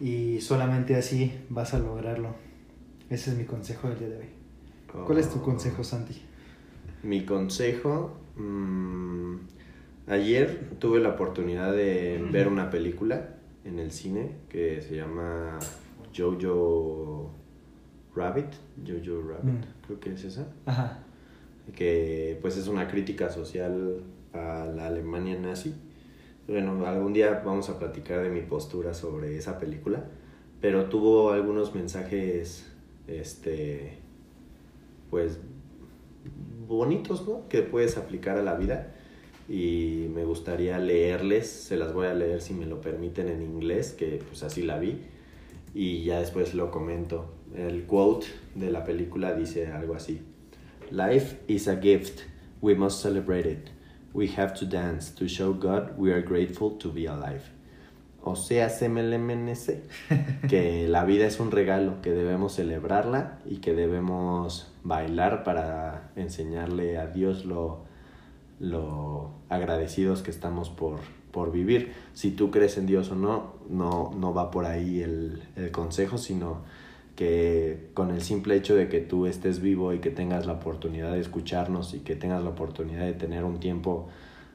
y solamente así vas a lograrlo. Ese es mi consejo del día de hoy. ¿Cuál es tu Oh. consejo, Santi? Mi consejo. mm, ayer tuve la oportunidad de ver una película en el cine que se llama Jojo Rabbit. Jojo Rabbit, Mm. creo que es esa. Ajá. Que pues es una crítica social a la Alemania nazi. Bueno, algún día vamos a platicar de mi postura sobre esa película. Pero tuvo algunos mensajes. Este. Pues bonitos, ¿no? Que puedes aplicar a la vida y me gustaría leerles, se las voy a leer si me lo permiten en inglés, que pues así la vi y ya después lo comento. El quote de la película dice algo así. Life is a gift, we must celebrate it. We have to dance to show God we are grateful to be alive. O sea, CMLMNC, [LAUGHS] que la vida es un regalo, que debemos celebrarla y que debemos bailar para enseñarle a Dios lo, lo agradecidos que estamos por, por vivir. Si tú crees en Dios o no, no, no va por ahí el, el consejo, sino que con el simple hecho de que tú estés vivo y que tengas la oportunidad de escucharnos y que tengas la oportunidad de tener un tiempo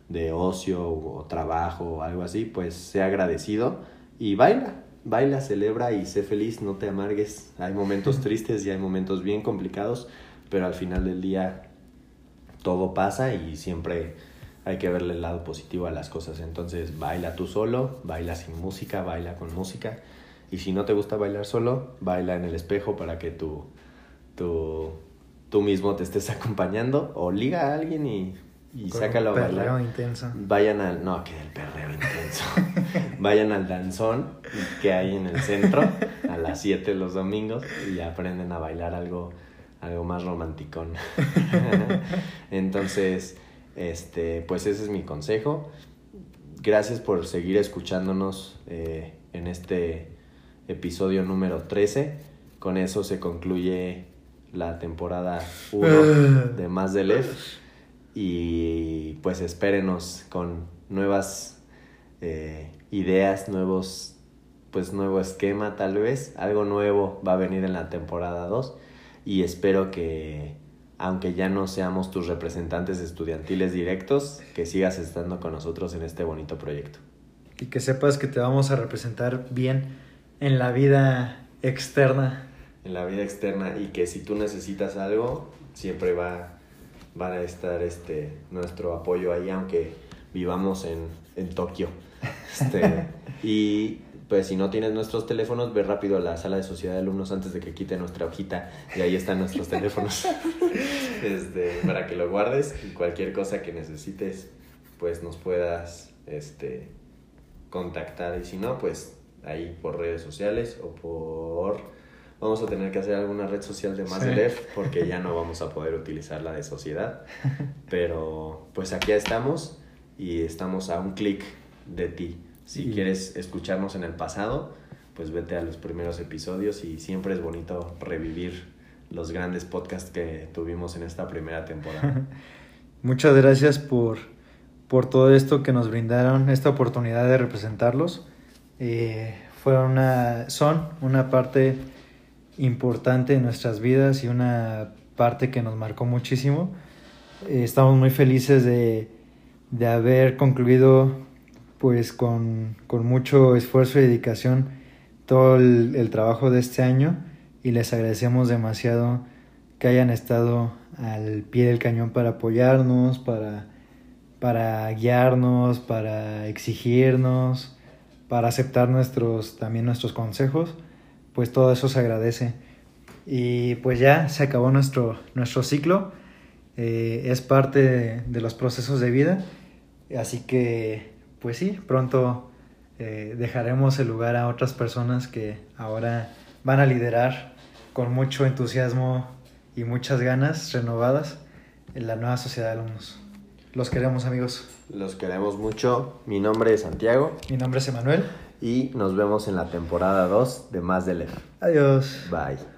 de ocio o, trabajo o algo así, pues sea agradecido y baila, baila, celebra y sé feliz, no te amargues. Hay momentos [LAUGHS] tristes y hay momentos bien complicados, pero al final del día todo pasa y siempre hay que verle el lado positivo a las cosas. Entonces baila tú solo, baila sin música, baila con música. Y si no te gusta bailar solo, baila en el espejo para que tú, tú, tú mismo te estés [LAUGHS] acompañando o liga a alguien y, y Con sácalo a un perreo bailar. intenso. Vayan al. No, que el perreo intenso. [LAUGHS] Vayan al danzón que hay en el centro a las 7 los domingos y aprenden a bailar algo, algo más romanticón. [LAUGHS] Entonces, este, pues ese es mi consejo. Gracias por seguir escuchándonos eh, en este episodio número 13. Con eso se concluye la temporada 1 de Más de Lef. Y pues espérenos con nuevas eh, ideas, nuevos, pues nuevo esquema tal vez. Algo nuevo va a venir en la temporada 2. Y espero que, aunque ya no seamos tus representantes estudiantiles directos, que sigas estando con nosotros en este bonito proyecto. Y que sepas que te vamos a representar bien en la vida externa. En la vida externa y que si tú necesitas algo, siempre va, va a estar este, nuestro apoyo ahí, aunque vivamos en, en Tokio. Este, [LAUGHS] y pues si no tienes nuestros teléfonos, ve rápido a la sala de sociedad de alumnos antes de que quite nuestra hojita y ahí están nuestros teléfonos [LAUGHS] este, para que lo guardes y cualquier cosa que necesites, pues nos puedas este, contactar y si no, pues ahí por redes sociales o por... Vamos a tener que hacer alguna red social de más Sí. del EF porque ya no vamos a poder utilizar la de sociedad. [LAUGHS] Pero pues aquí estamos y estamos a un clic de ti. Si quieres escucharnos en el pasado, pues vete a los primeros episodios y siempre es bonito revivir los grandes podcasts que tuvimos en esta primera temporada. [LAUGHS] Muchas gracias por, por todo esto que nos brindaron, esta oportunidad de representarlos. Eh, fueron una, son una parte importante de nuestras vidas y una parte que nos marcó muchísimo. Eh, estamos muy felices de, de haber concluido pues con, con mucho esfuerzo y dedicación todo el, el trabajo de este año y les agradecemos demasiado que hayan estado al pie del cañón para apoyarnos, para, para guiarnos, para exigirnos, para aceptar nuestros, también nuestros consejos, pues todo eso se agradece. Y pues ya se acabó nuestro, nuestro ciclo, eh, es parte de, los procesos de vida, así que pues sí, pronto eh, dejaremos el lugar a otras personas que ahora van a liderar con mucho entusiasmo y muchas ganas renovadas en la nueva sociedad de alumnos. Los queremos amigos. Los queremos mucho. Mi nombre es Santiago Mi nombre es Emanuel. y nos vemos en la temporada 2 de Más del EF. Adiós. Bye.